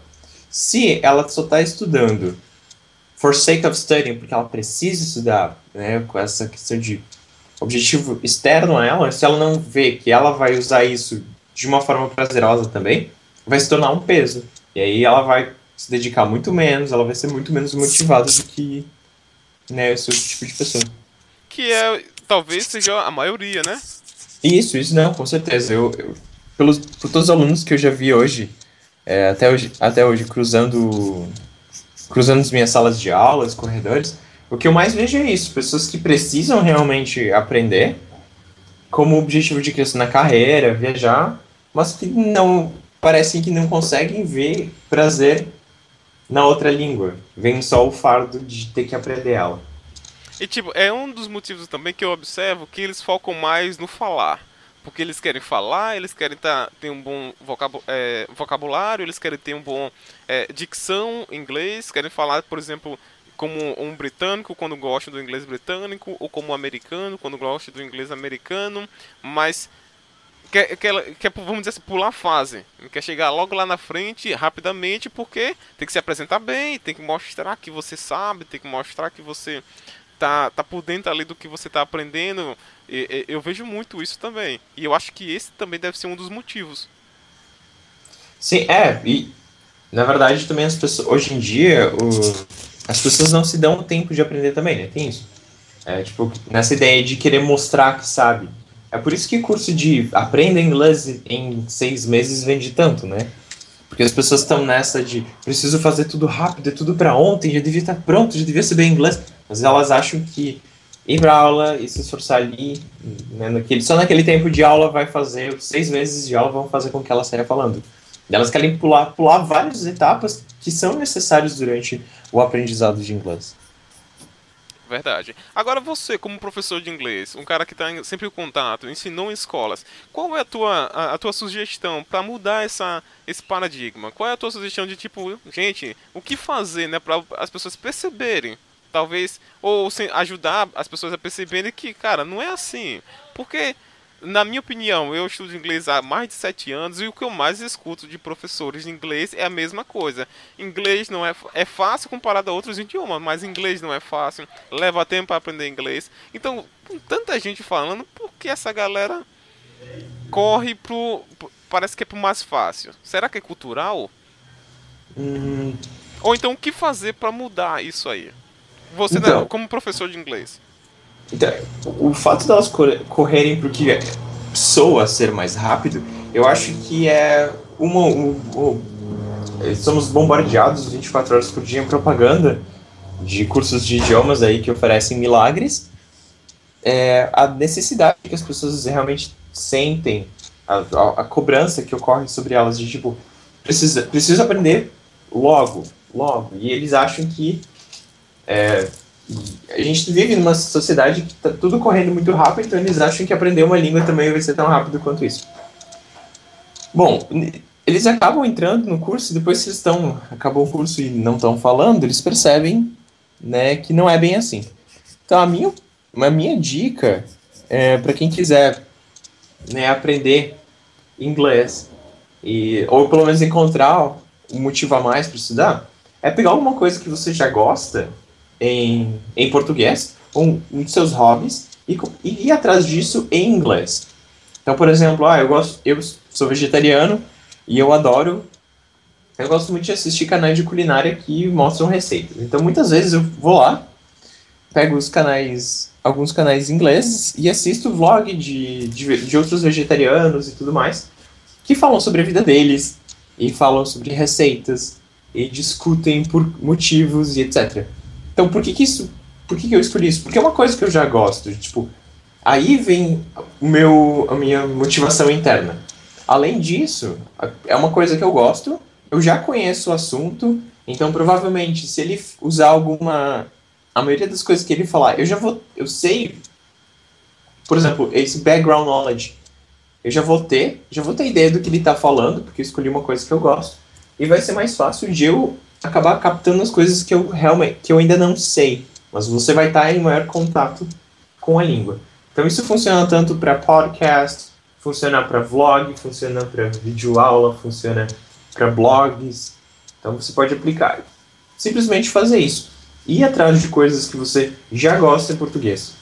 se ela só está estudando for sake of studying, porque ela precisa estudar, né, com essa questão de objetivo externo a ela, se ela não vê que ela vai usar isso de uma forma prazerosa também, vai se tornar um peso. E aí ela vai se dedicar muito menos, ela vai ser muito menos motivada do que né, esse outro tipo de pessoa que é talvez seja a maioria, né? Isso, isso não, com certeza. Eu, eu pelos, por todos os alunos que eu já vi hoje, é, até hoje, até hoje cruzando, cruzando as minhas salas de aulas, corredores, o que eu mais vejo é isso, pessoas que precisam realmente aprender como objetivo de crescer na carreira, viajar, mas que não parecem que não conseguem ver prazer na outra língua. Vem só o fardo de ter que aprender ela. E tipo, é um dos motivos também que eu observo que eles focam mais no falar. Porque eles querem falar, eles querem tá, ter um bom vocabu é, vocabulário, eles querem ter um bom é, dicção em inglês, querem falar, por exemplo, como um britânico quando gosta do inglês britânico, ou como um americano quando gosta do inglês americano, mas quer, quer, quer, vamos dizer assim, pular a fase. Quer chegar logo lá na frente, rapidamente, porque tem que se apresentar bem, tem que mostrar que você sabe, tem que mostrar que você tá, tá por dentro ali do que você tá aprendendo, e, eu vejo muito isso também. E eu acho que esse também deve ser um dos motivos. Sim, é, e na verdade também as pessoas, hoje em dia, o, as pessoas não se dão o tempo de aprender também, né? Tem isso. É, tipo, nessa ideia de querer mostrar que sabe. É por isso que curso de aprenda inglês em seis meses vende tanto, né? Porque as pessoas estão nessa de preciso fazer tudo rápido, é tudo para ontem, já devia estar pronto, já devia saber inglês mas elas acham que ir para aula e se esforçar ali, né, naquele, só naquele tempo de aula vai fazer, seis meses de aula vão fazer com que ela saia falando. Elas querem pular, pular várias etapas que são necessárias durante o aprendizado de inglês. Verdade. Agora você, como professor de inglês, um cara que está sempre em contato, ensinou em escolas, qual é a tua, a, a tua sugestão para mudar essa, esse paradigma? Qual é a tua sugestão de tipo, gente, o que fazer, né, para as pessoas perceberem, talvez, ou ajudar as pessoas a perceberem que, cara, não é assim. Porque na minha opinião, eu estudo inglês há mais de sete anos e o que eu mais escuto de professores de inglês é a mesma coisa. Inglês não é, é fácil comparado a outros idiomas, mas inglês não é fácil, leva tempo para aprender inglês. Então, com tanta gente falando, por que essa galera corre pro. Parece que é pro mais fácil. Será que é cultural? Hum... Ou então, o que fazer para mudar isso aí? Você, né, então, né, como professor de inglês. Então, o fato delas correrem pro que soa ser mais rápido, eu acho que é uma. Um, um, somos bombardeados 24 horas por dia em propaganda de cursos de idiomas aí que oferecem milagres. É, a necessidade que as pessoas realmente sentem, a, a, a, cobrança que ocorre sobre elas de tipo, precisa, precisa aprender logo, logo. E eles acham que é, a gente vive numa sociedade que está tudo correndo muito rápido, então eles acham que aprender uma língua também vai ser tão rápido quanto isso. Bom, eles acabam entrando no curso e depois que eles estão acabou o curso e não estão falando, eles percebem, né, que não é bem assim. Então a minha, a minha dica é para quem quiser, né, aprender inglês e ou pelo menos encontrar um motivo a mais para estudar, é pegar alguma coisa que você já gosta em, em português, um, um dos seus hobbies, e, e ir atrás disso em inglês. Então, por exemplo, ah, eu gosto, eu sou vegetariano e eu adoro, eu gosto muito de assistir canais de culinária que mostram receitas. Então, muitas vezes eu vou lá, pego os canais, alguns canais ingleses e assisto vlog de, de, de outros vegetarianos e tudo mais, que falam sobre a vida deles e falam sobre receitas e discutem por motivos e etc. Então, por que, que isso. Por que, que eu escolhi isso? Porque é uma coisa que eu já gosto. Tipo, aí vem o meu, a minha motivação interna. Além disso, é uma coisa que eu gosto, eu já conheço o assunto, então provavelmente se ele usar alguma. A maioria das coisas que ele falar, eu já vou. Eu sei. Por exemplo, esse background knowledge. Eu já vou ter, já vou ter ideia do que ele está falando, porque eu escolhi uma coisa que eu gosto. E vai ser mais fácil de eu acabar captando as coisas que eu realmente que eu ainda não sei, mas você vai estar em maior contato com a língua. Então isso funciona tanto para podcast, funciona para vlog, funciona para vídeo aula, funciona para blogs. Então você pode aplicar. Simplesmente fazer isso. Ir atrás de coisas que você já gosta em português.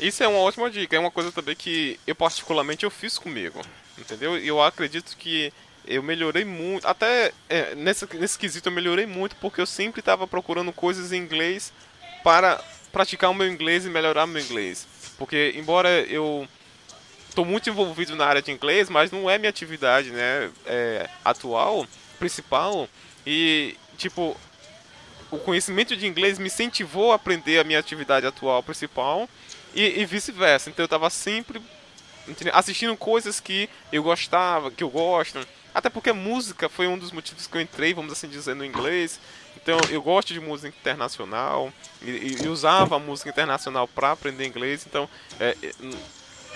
Isso é uma ótima dica. É uma coisa também que eu particularmente eu fiz comigo. Entendeu? Eu acredito que eu melhorei muito. Até é, nesse, nesse quesito eu melhorei muito porque eu sempre estava procurando coisas em inglês para praticar o meu inglês e melhorar meu inglês. Porque, embora eu estou muito envolvido na área de inglês, mas não é minha atividade né, é, atual, principal. E, tipo, o conhecimento de inglês me incentivou a aprender a minha atividade atual principal e, e vice-versa. Então eu estava sempre assistindo coisas que eu gostava, que eu gosto até porque música foi um dos motivos que eu entrei, vamos assim dizer, no inglês. Então eu gosto de música internacional e, e usava a música internacional para aprender inglês. Então é, é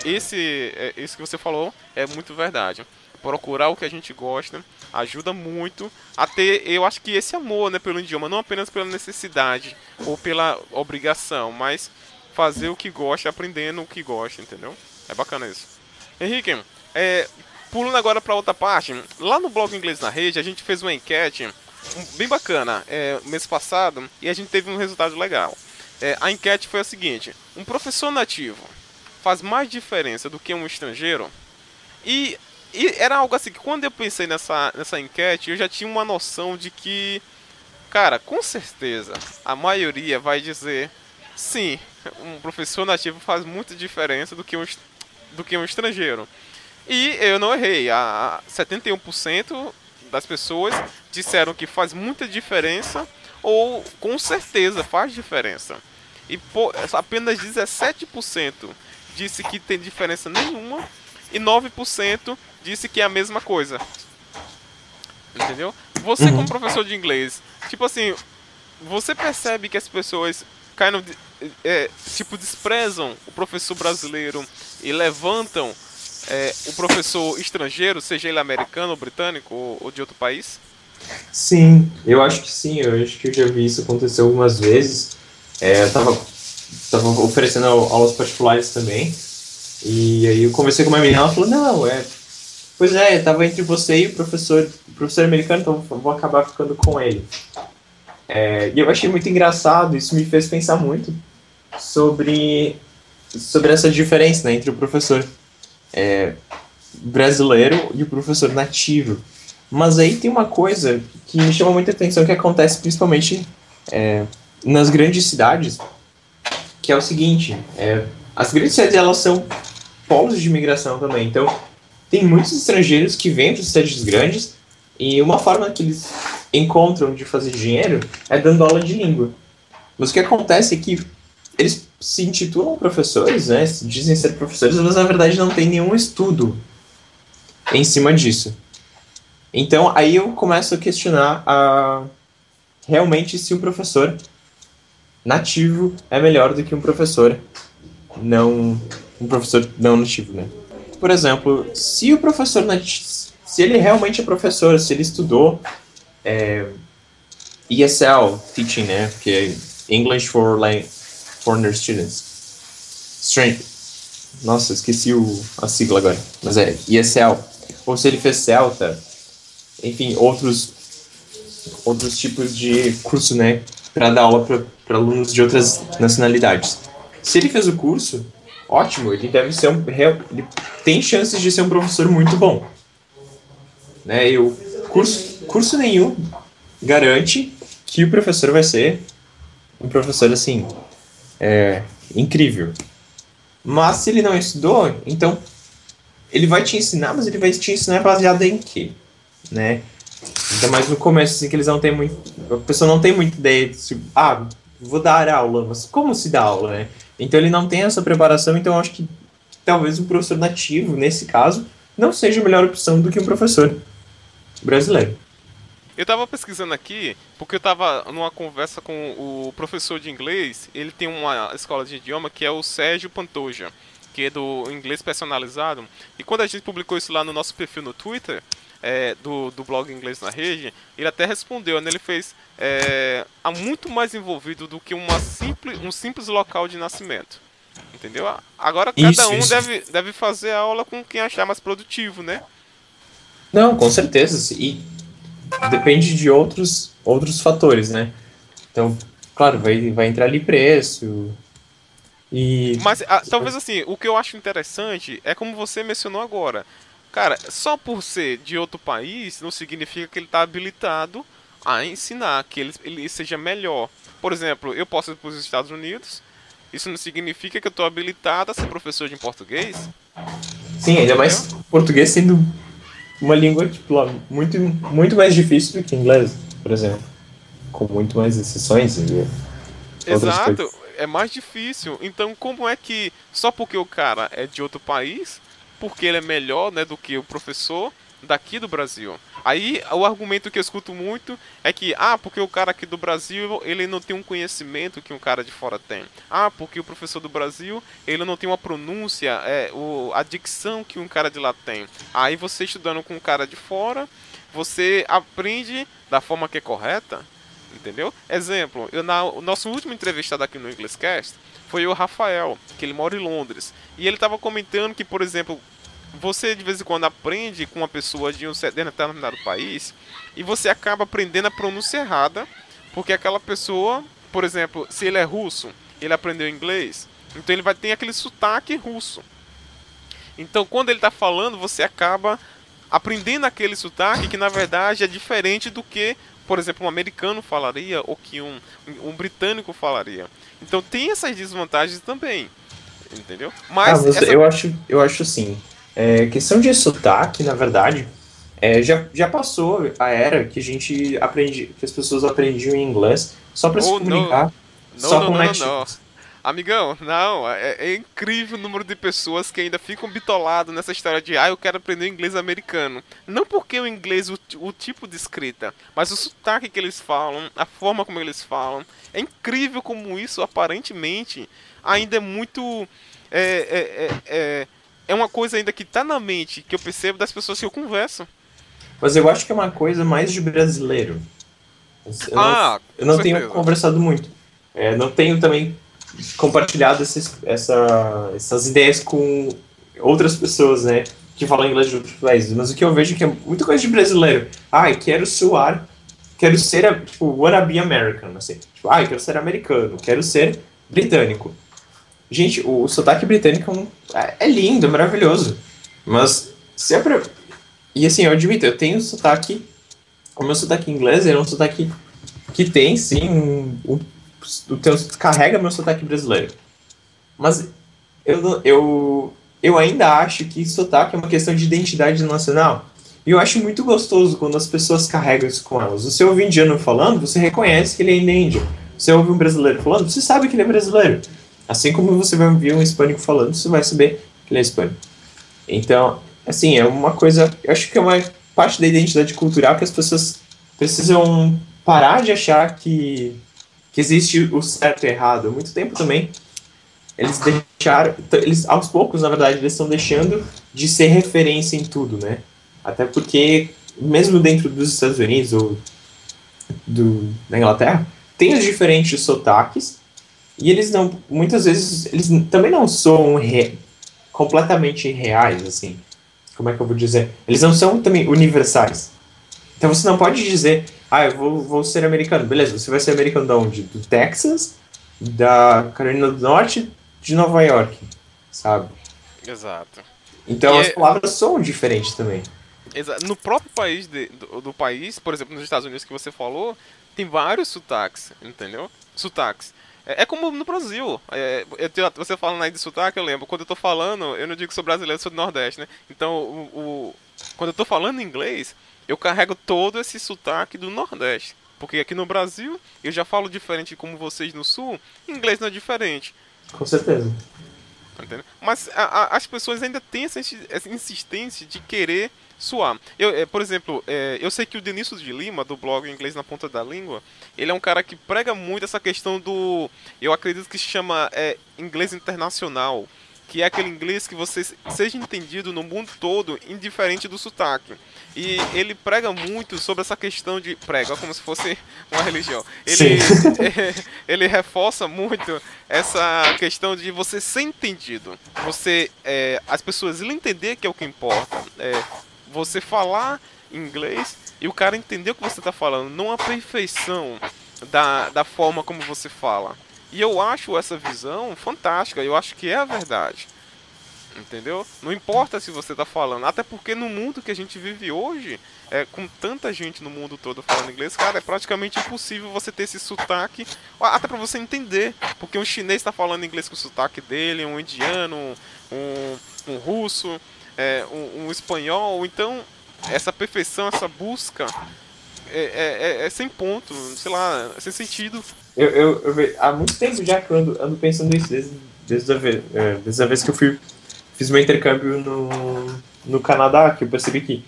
esse, é, isso que você falou é muito verdade. Procurar o que a gente gosta ajuda muito a ter, eu acho que esse amor né, pelo idioma, não apenas pela necessidade ou pela obrigação, mas fazer o que gosta, aprendendo o que gosta, entendeu? É bacana isso. Henrique, é, Pulando agora para outra parte, lá no blog Inglês na Rede, a gente fez uma enquete bem bacana é, mês passado e a gente teve um resultado legal. É, a enquete foi a seguinte: um professor nativo faz mais diferença do que um estrangeiro? E, e era algo assim que quando eu pensei nessa, nessa enquete, eu já tinha uma noção de que, cara, com certeza a maioria vai dizer sim, um professor nativo faz muita diferença do que um, do que um estrangeiro. E eu não errei. A 71% das pessoas disseram que faz muita diferença ou com certeza faz diferença. E apenas 17% disse que tem diferença nenhuma e 9% disse que é a mesma coisa. Entendeu? Você uhum. como professor de inglês, tipo assim, você percebe que as pessoas kind of, é, tipo desprezam o professor brasileiro e levantam é, o professor estrangeiro, seja ele americano britânico ou, ou, de outro país? Sim, eu acho que sim. Eu acho que eu já vi isso acontecer algumas vezes. É, eu tava, tava oferecendo aulas particulares também. E aí eu conversei com uma menina, ela falou, não, é. Pois é, tava entre você e o professor, o professor americano, então vou acabar ficando com ele. É, e eu achei muito engraçado, isso me fez pensar muito sobre, sobre essa diferença né, entre o professor é, brasileiro e o professor nativo. Mas aí tem uma coisa que me chama muita atenção que acontece principalmente é, nas grandes cidades, que é o seguinte, é, as grandes cidades elas são polos de imigração também, então tem muitos estrangeiros que vêm para cidades grandes e uma forma que eles encontram de fazer dinheiro é dando aula de língua. Mas o que acontece é que eles se intitulam professores, né? Dizem ser professores, mas na verdade não tem nenhum estudo em cima disso. Então aí eu começo a questionar a realmente se um professor nativo é melhor do que um professor não um professor não nativo, né? Por exemplo, se o professor nativo, se ele realmente é professor, se ele estudou é, ESL teaching, né? Que é English for like Foreigner Students. Strange. Nossa, esqueci o, a sigla agora. Mas é ESL. Ou se ele fez Celta. Enfim, outros outros tipos de curso, né? Para dar aula para alunos de outras nacionalidades. Se ele fez o curso, ótimo. Ele deve ser um. Ele tem chances de ser um professor muito bom. Né? E o curso, curso nenhum garante que o professor vai ser um professor assim é, incrível. Mas se ele não estudou, então ele vai te ensinar, mas ele vai te ensinar baseado em quê? Né? Ainda mais no começo, assim, que eles não têm muito. A pessoa não tem muita ideia de. Ah, vou dar aula, mas como se dá aula, né? Então ele não tem essa preparação, então acho que talvez um professor nativo, nesse caso, não seja a melhor opção do que um professor brasileiro. Eu tava pesquisando aqui, porque eu tava numa conversa com o professor de inglês, ele tem uma escola de idioma que é o Sérgio Pantoja, que é do inglês personalizado. E quando a gente publicou isso lá no nosso perfil no Twitter, é, do, do blog Inglês na Rede, ele até respondeu, né? ele fez é, há muito mais envolvido do que uma simples, um simples local de nascimento. Entendeu? Agora cada isso, um isso. Deve, deve fazer a aula com quem achar mais produtivo, né? Não, com certeza. E depende de outros, outros fatores, né? Então, claro, vai, vai entrar ali preço. E... Mas a, talvez assim, o que eu acho interessante é como você mencionou agora. Cara, só por ser de outro país não significa que ele está habilitado a ensinar, que ele, ele seja melhor. Por exemplo, eu posso ir para os Estados Unidos, isso não significa que eu estou habilitado a ser professor de português. Sim, ainda mais português sendo uma língua tipo, muito, muito mais difícil do que inglês, por exemplo. Com muito mais exceções. E Exato, é mais difícil. Então, como é que só porque o cara é de outro país, porque ele é melhor né, do que o professor daqui do Brasil? Aí o argumento que eu escuto muito é que, ah, porque o cara aqui do Brasil, ele não tem um conhecimento que um cara de fora tem. Ah, porque o professor do Brasil, ele não tem uma pronúncia, é, o, a dicção que um cara de lá tem. Aí você estudando com um cara de fora, você aprende da forma que é correta, entendeu? Exemplo, eu na, o nosso último entrevistado aqui no Inglescast foi o Rafael, que ele mora em Londres. E ele estava comentando que, por exemplo, você de vez em quando aprende com uma pessoa de um determinado país e você acaba aprendendo a pronúncia errada, porque aquela pessoa, por exemplo, se ele é russo, ele aprendeu inglês, então ele vai ter aquele sotaque russo. Então quando ele está falando, você acaba aprendendo aquele sotaque que na verdade é diferente do que, por exemplo, um americano falaria ou que um, um britânico falaria. Então tem essas desvantagens também. Entendeu? Mas, ah, essa... eu acho, eu acho assim. É, questão de sotaque, na verdade, é, já, já passou a era que a gente aprende, que as pessoas aprendiam inglês só para se oh, comunicar. No. Só no, com no, nativos. Amigão, não, é, é, incrível o número de pessoas que ainda ficam bitolados nessa história de ah, eu quero aprender inglês americano. Não porque o inglês, o, o tipo de escrita, mas o sotaque que eles falam, a forma como eles falam. É incrível como isso, aparentemente, ainda é muito. É, é, é, uma coisa ainda que tá na mente, que eu percebo das pessoas que eu converso. Mas eu acho que é uma coisa mais de brasileiro. Eu ah, não, eu não tenho conversado muito. É, não tenho também compartilhado esses, essa, essas ideias com outras pessoas, né? Que falam inglês de outros países. Mas o que eu vejo é que é muita coisa de brasileiro. Ai, ah, quero soar, quero ser, tipo, wanna be American, assim. Tipo, ai, ah, quero ser americano, quero ser britânico. Gente, o sotaque britânico é, é lindo, é maravilhoso. Mas sempre. E assim, eu admito, eu tenho sotaque. O meu sotaque inglês é um sotaque que tem, sim, um, um o teu carrega meu sotaque brasileiro. Mas eu, eu, eu ainda acho que sotaque é uma questão de identidade nacional. E eu acho muito gostoso quando as pessoas carregam isso com elas. Você ouve um indiano falando, você reconhece que ele é índio. Você ouve um brasileiro falando, você sabe que ele é brasileiro. Assim como você vai ouvir um hispânico falando, você vai saber que ele é hispânico. Então, assim, é uma coisa. Eu acho que é uma parte da identidade cultural que as pessoas precisam parar de achar que que existe o certo e errado. Há muito tempo também eles deixaram, eles aos poucos, na verdade, eles estão deixando de ser referência em tudo, né? Até porque mesmo dentro dos Estados Unidos ou do, da Inglaterra, tem os diferentes sotaques e eles não, muitas vezes, eles também não são re, completamente reais, assim. Como é que eu vou dizer? Eles não são também universais. Então você não pode dizer, ah, eu vou, vou ser americano. Beleza, você vai ser americano de onde? Do Texas, da Carolina do Norte, de Nova York, sabe? Exato. Então e as é... palavras são diferentes também. Exato. No próprio país de, do, do, país, por exemplo, nos Estados Unidos que você falou, tem vários sotaques, entendeu? Sotaques. É, é como no Brasil. É, eu, você falando aí de sotaque, eu lembro. Quando eu tô falando, eu não digo que sou brasileiro, sou do Nordeste, né? Então, o, o quando eu tô falando inglês, eu carrego todo esse sotaque do Nordeste. Porque aqui no Brasil eu já falo diferente como vocês no Sul, inglês não é diferente. Com certeza. Entendeu? Mas a, a, as pessoas ainda têm essa, essa, insistência de querer suar. Eu, é, por exemplo, é, eu sei que o Denício de Lima, do blog Inglês na Ponta da Língua, ele é um cara que prega muito essa questão do. Eu acredito que se chama é, inglês internacional que é aquele inglês que você seja entendido no mundo todo, indiferente do sotaque. E ele prega muito sobre essa questão de prega, como se fosse uma religião. Ele, ele reforça muito essa questão de você ser entendido, você é, as pessoas ele entender que é o que importa, é, você falar inglês e o cara entender o que você está falando, não a perfeição da, da forma como você fala. E eu acho essa visão fantástica, eu acho que é a verdade. Entendeu? Não importa se você está falando, até porque no mundo que a gente vive hoje, é, com tanta gente no mundo todo falando inglês, cara, é praticamente impossível você ter esse sotaque, até para você entender, porque um chinês está falando inglês com o sotaque dele, um indiano, um, um russo, é, um, um espanhol, então essa perfeição, essa busca é, é, é, é, sem ponto, sei lá, é sem sentido. Eu, eu, eu, há muito tempo já que eu ando, ando pensando nisso, desde, desde, a vez, é, desde a vez que eu fui, fiz meu intercâmbio no, no Canadá, que eu percebi que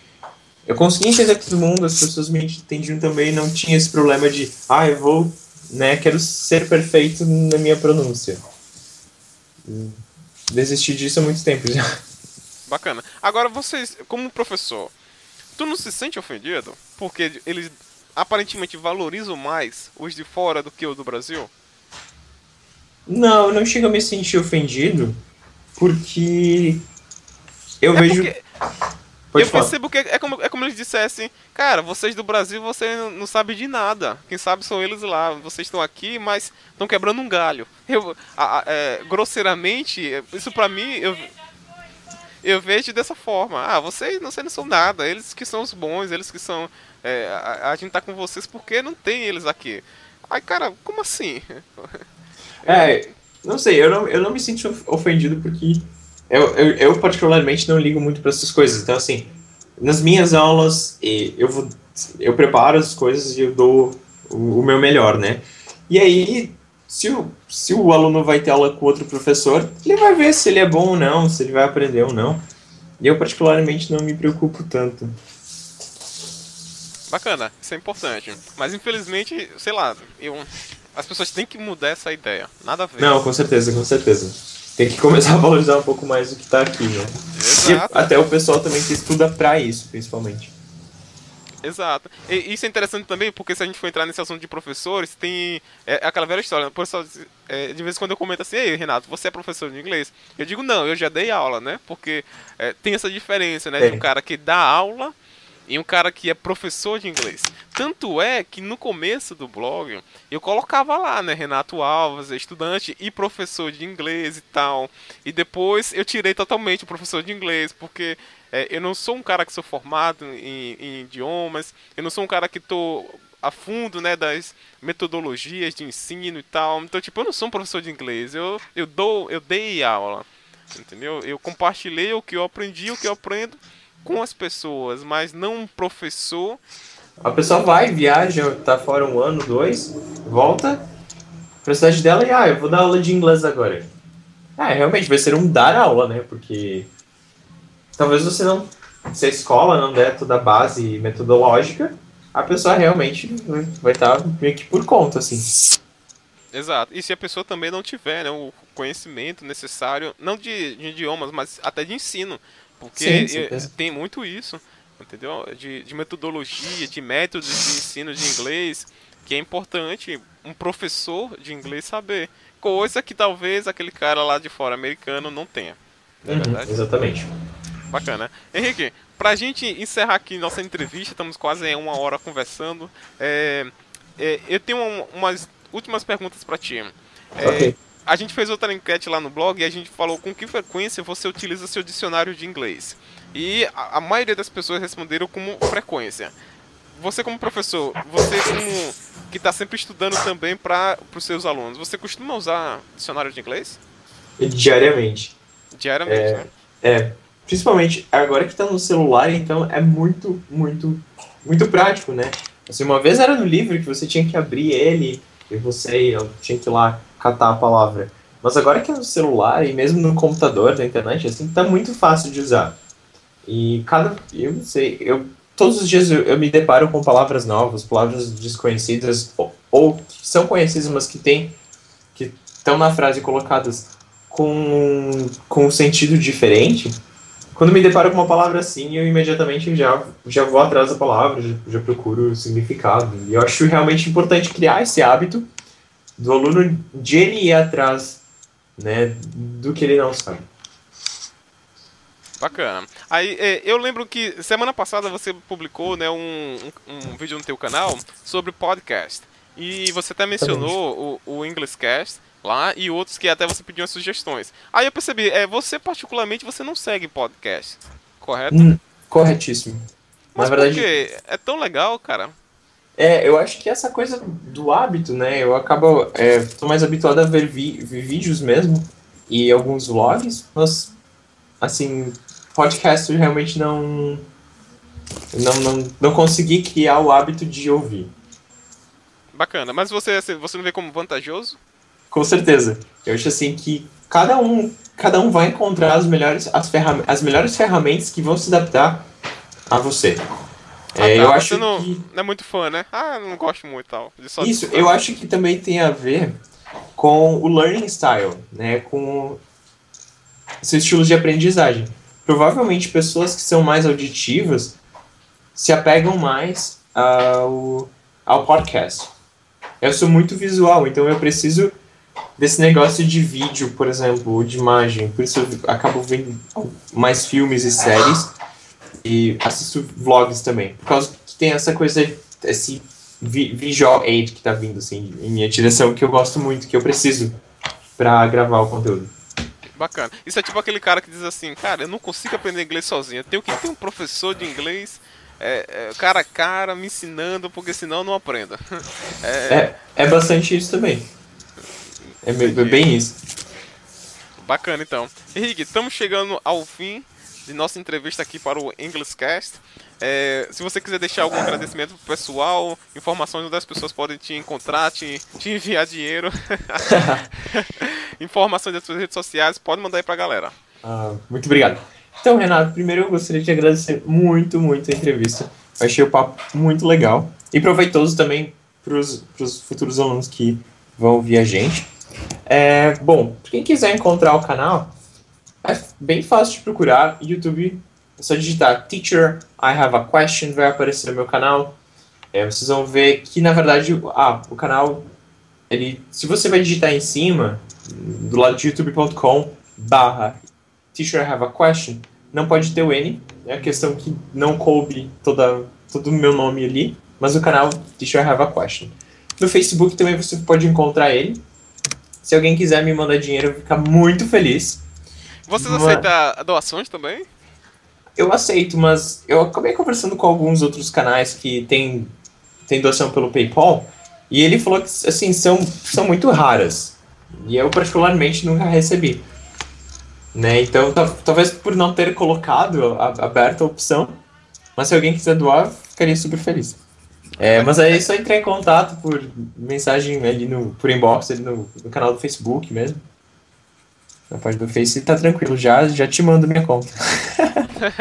eu consegui entender todo mundo, as pessoas me entendiam também, não tinha esse problema de, ah, eu vou, né, quero ser perfeito na minha pronúncia. Desisti disso há muito tempo já. Bacana. Agora, vocês, como professor, tu não se sente ofendido? Porque eles aparentemente valorizam mais os de fora do que os do Brasil? Não, eu não chego a me sentir ofendido, porque eu é vejo. Porque... eu falar. percebo que é como, é como eles dissessem, cara, vocês do Brasil, você não sabe de nada. Quem sabe são eles lá. Vocês estão aqui, mas estão quebrando um galho. Eu, a, a, é, grosseiramente, isso pra mim, eu, eu vejo dessa forma. Ah, vocês, vocês não são nada. Eles que são os bons, eles que são é, a, a, gente tá com vocês porque não tem eles aqui. Ai, cara, como assim? É, não sei, eu não, eu não me sinto ofendido porque eu, eu, eu particularmente não ligo muito para essas coisas. Então, assim, nas minhas aulas, eu, vou, eu preparo as coisas e eu dou o, o meu melhor, né? E aí, se o, se o aluno vai ter aula com outro professor, ele vai ver se ele é bom ou não, se ele vai aprender ou não. E eu, particularmente, não me preocupo tanto. Bacana, isso é importante. Mas, infelizmente, sei lá, eu, as pessoas têm que mudar essa ideia. Nada a ver. Não, com certeza, com certeza. Tem que começar a valorizar um pouco mais o que tá aqui, né? Exato. E até o pessoal também que estuda pra isso, principalmente. Exato. E isso é interessante também, porque se a gente for entrar nesse assunto de professores, tem é, aquela velha história. Né? Por isso, é, de vez em quando eu comento assim, ei, Renato, você é professor de inglês? Eu digo, não, eu já dei aula, né? Porque é, tem essa diferença, né? É. De um cara que dá aula e um cara que é professor de inglês. Tanto é que no começo do blog eu colocava lá, né, Renato Alves, estudante e professor de inglês e tal. E depois eu tirei totalmente o professor de inglês, porque é, eu não sou um cara que sou formado em, em idiomas, eu não sou um cara que tô a fundo, né, das metodologias de ensino e tal. Então, tipo, eu não sou um professor de inglês, eu, eu dou, eu dei aula, entendeu? Eu compartilhei o que eu aprendi, o que eu aprendo com as pessoas, mas não um professor. A pessoa vai, viaja, tá fora um ano, dois, volta pra dela e, ah, eu vou dar aula de inglês agora. Ah, realmente vai ser um dar aula, né? Porque talvez você não, se a escola não der toda a base metodológica, a pessoa realmente vai estar meio que por conta, assim. Exato. E se a pessoa também não tiver né, o conhecimento necessário, não de, de idiomas, mas até de ensino. Porque sim, tem muito isso, entendeu? De, de metodologia, de métodos de ensino de inglês, que é importante um professor de inglês saber. Coisa que talvez aquele cara lá de fora americano não tenha. Não é uhum? Exatamente. Bacana. Henrique, pra gente encerrar aqui nossa entrevista, estamos quase uma hora conversando. É, é, eu tenho um, umas últimas perguntas para ti. É, okay a gente fez outra enquete lá no blog e a gente falou com que frequência você utiliza seu dicionário de inglês. E a, a maioria das pessoas responderam como frequência. Você como professor, você como que está sempre estudando também para os seus alunos, você costuma usar dicionário de inglês? Diariamente. Diariamente, é, né? É, principalmente agora que está no celular, então é muito, muito, muito prático, né? Assim, uma vez era no livro que você tinha que abrir ele e você tinha que ir lá catar a palavra. Mas agora que é no celular e mesmo no computador, na internet, assim, tá muito fácil de usar. E cada. Eu não sei, eu. Todos os dias eu, eu me deparo com palavras novas, palavras desconhecidas, ou, ou que são conhecidas, mas que tem. que estão na frase colocadas com, com um sentido diferente. Quando me deparo com uma palavra assim, eu imediatamente já, já vou atrás da palavra, já, já procuro o significado. E eu acho realmente importante criar esse hábito do aluno de ele ir atrás né, do que ele não sabe. Bacana. Aí é, eu lembro que semana passada você publicou né, um, um, um, vídeo no teu canal sobre podcast. E você até mencionou o, o Englishcast lá e outros que até você pediu sugestões. Aí eu percebi, é, você particularmente você não segue podcast, correto? Hum, corretíssimo. Mas Na verdade, por quê? É tão legal, cara. É, eu acho que essa coisa do hábito, né? Eu acabo. É, tô mais habituado a ver, vi, vídeos mesmo e alguns vlogs, mas assim, podcast eu realmente não. Não, não, não consegui criar o hábito de ouvir. Bacana, mas você, você não vê como vantajoso? Com certeza. Eu acho assim que cada um, cada um vai encontrar as melhores, as, ferram as melhores ferramentas que vão se adaptar a você. Ah, é, tá, eu acho não, que... não é muito fã, né? Ah, não gosto muito tal. Isso, eu acho que também tem a ver com o learning style, né? Com seus estilos de aprendizagem. Provavelmente pessoas que são mais auditivas se apegam mais ao, ao podcast. Eu sou muito visual, então eu preciso desse negócio de vídeo, por exemplo, de imagem. Por isso eu acabo vendo mais filmes e séries e assisto vlogs também. Por causa que tem essa coisa, esse visual aid que tá vindo, assim, em minha direção, que eu gosto muito, que eu preciso para gravar o conteúdo. Bacana. Isso é tipo aquele cara que diz assim, cara, eu não consigo aprender inglês sozinho. Eu tenho que ter um professor de inglês é, é, cara a cara me ensinando, porque senão eu não aprendo. É, é, é bastante isso também. É, é bem isso. Bacana então. Henrique, estamos chegando ao fim de nossa entrevista aqui para o Englishcast. É, se você quiser deixar algum agradecimento pro pessoal, informações onde as pessoas podem te encontrar, te, te enviar dinheiro, informações das suas redes sociais, pode mandar aí pra galera. Ah, muito obrigado. Então, Renato, primeiro eu gostaria de agradecer muito, muito a entrevista. Eu achei o papo muito legal e proveitoso também para os futuros alunos que vão ouvir a gente. É, bom, quem quiser encontrar o canal, é bem fácil de procurar. YouTube, é só digitar Teacher, I have a question, vai aparecer no meu canal. É, vocês vão ver que, na verdade, ah, o canal, ele, se você vai digitar em cima, do lado de youtube.com barra Teacher, I have a question, não pode ter o N, é a questão que não coube toda, todo o meu nome ali, mas o canal Teacher, I have a question. No Facebook também você pode encontrar ele. Se alguém quiser me mandar dinheiro, eu vou ficar muito feliz. Vocês mas... aceitam doações também? Eu aceito, mas eu acabei conversando com alguns outros canais que tem, tem doação pelo PayPal, e ele falou que, assim, são, são muito raras. E eu, particularmente, nunca recebi. Né? Então, talvez por não ter colocado a, aberta a opção, mas se alguém quiser doar, ficaria super feliz. É, mas aí é só entrar em contato por mensagem ali no, por inbox ali no, no canal do Facebook mesmo. Na página do Face tá tranquilo, já, já te mando minha conta.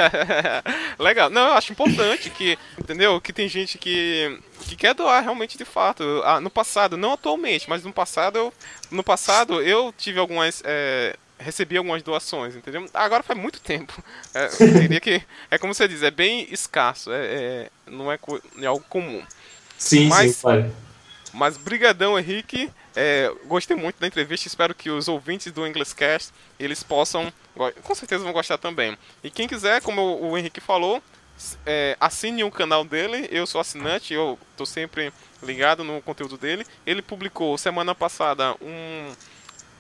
Legal. Não, eu acho importante que, entendeu? Que tem gente que, que quer doar realmente de fato. Ah, no passado, não atualmente, mas no passado eu, no passado eu tive algumas é, recebi algumas doações, entendeu? Agora faz muito tempo. É, eu diria que é como você diz, é bem escasso, é, é não é, é, algo comum. Sim, mas, sim, pai. Mas brigadão, Henrique. É, gostei muito da entrevista, espero que os ouvintes do Englishcast, eles possam, com certeza vão gostar também. E quem quiser, como o Henrique falou, é, assine o canal dele, eu sou assinante, eu tô sempre ligado no conteúdo dele. Ele publicou semana passada um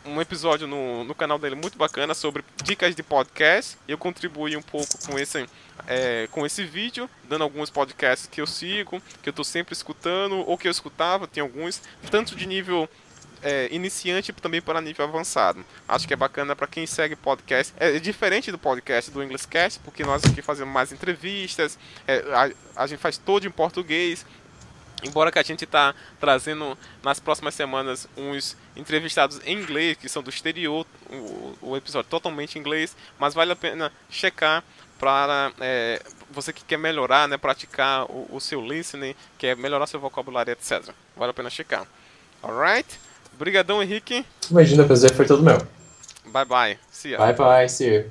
um episódio no, no canal dele muito bacana sobre dicas de podcast. Eu contribuí um pouco com esse, é, com esse vídeo, dando alguns podcasts que eu sigo, que eu estou sempre escutando, ou que eu escutava, tem alguns, tanto de nível é, iniciante também para nível avançado. Acho que é bacana para quem segue podcast. É, diferente do podcast do Englishcast, porque nós aqui fazemos mais entrevistas, é, a, a, gente faz todo em português. Embora que a gente está trazendo nas próximas semanas uns entrevistados em inglês, que são do exterior, o, o episódio totalmente em inglês, mas vale a pena checar para é, você que quer melhorar, né, praticar o, o, seu listening, quer melhorar seu vocabulário, etc. Vale a pena checar. Alright? Obrigadão, Henrique. Imagina, o prazer foi todo meu. Bye bye. See ya. Bye bye. See you.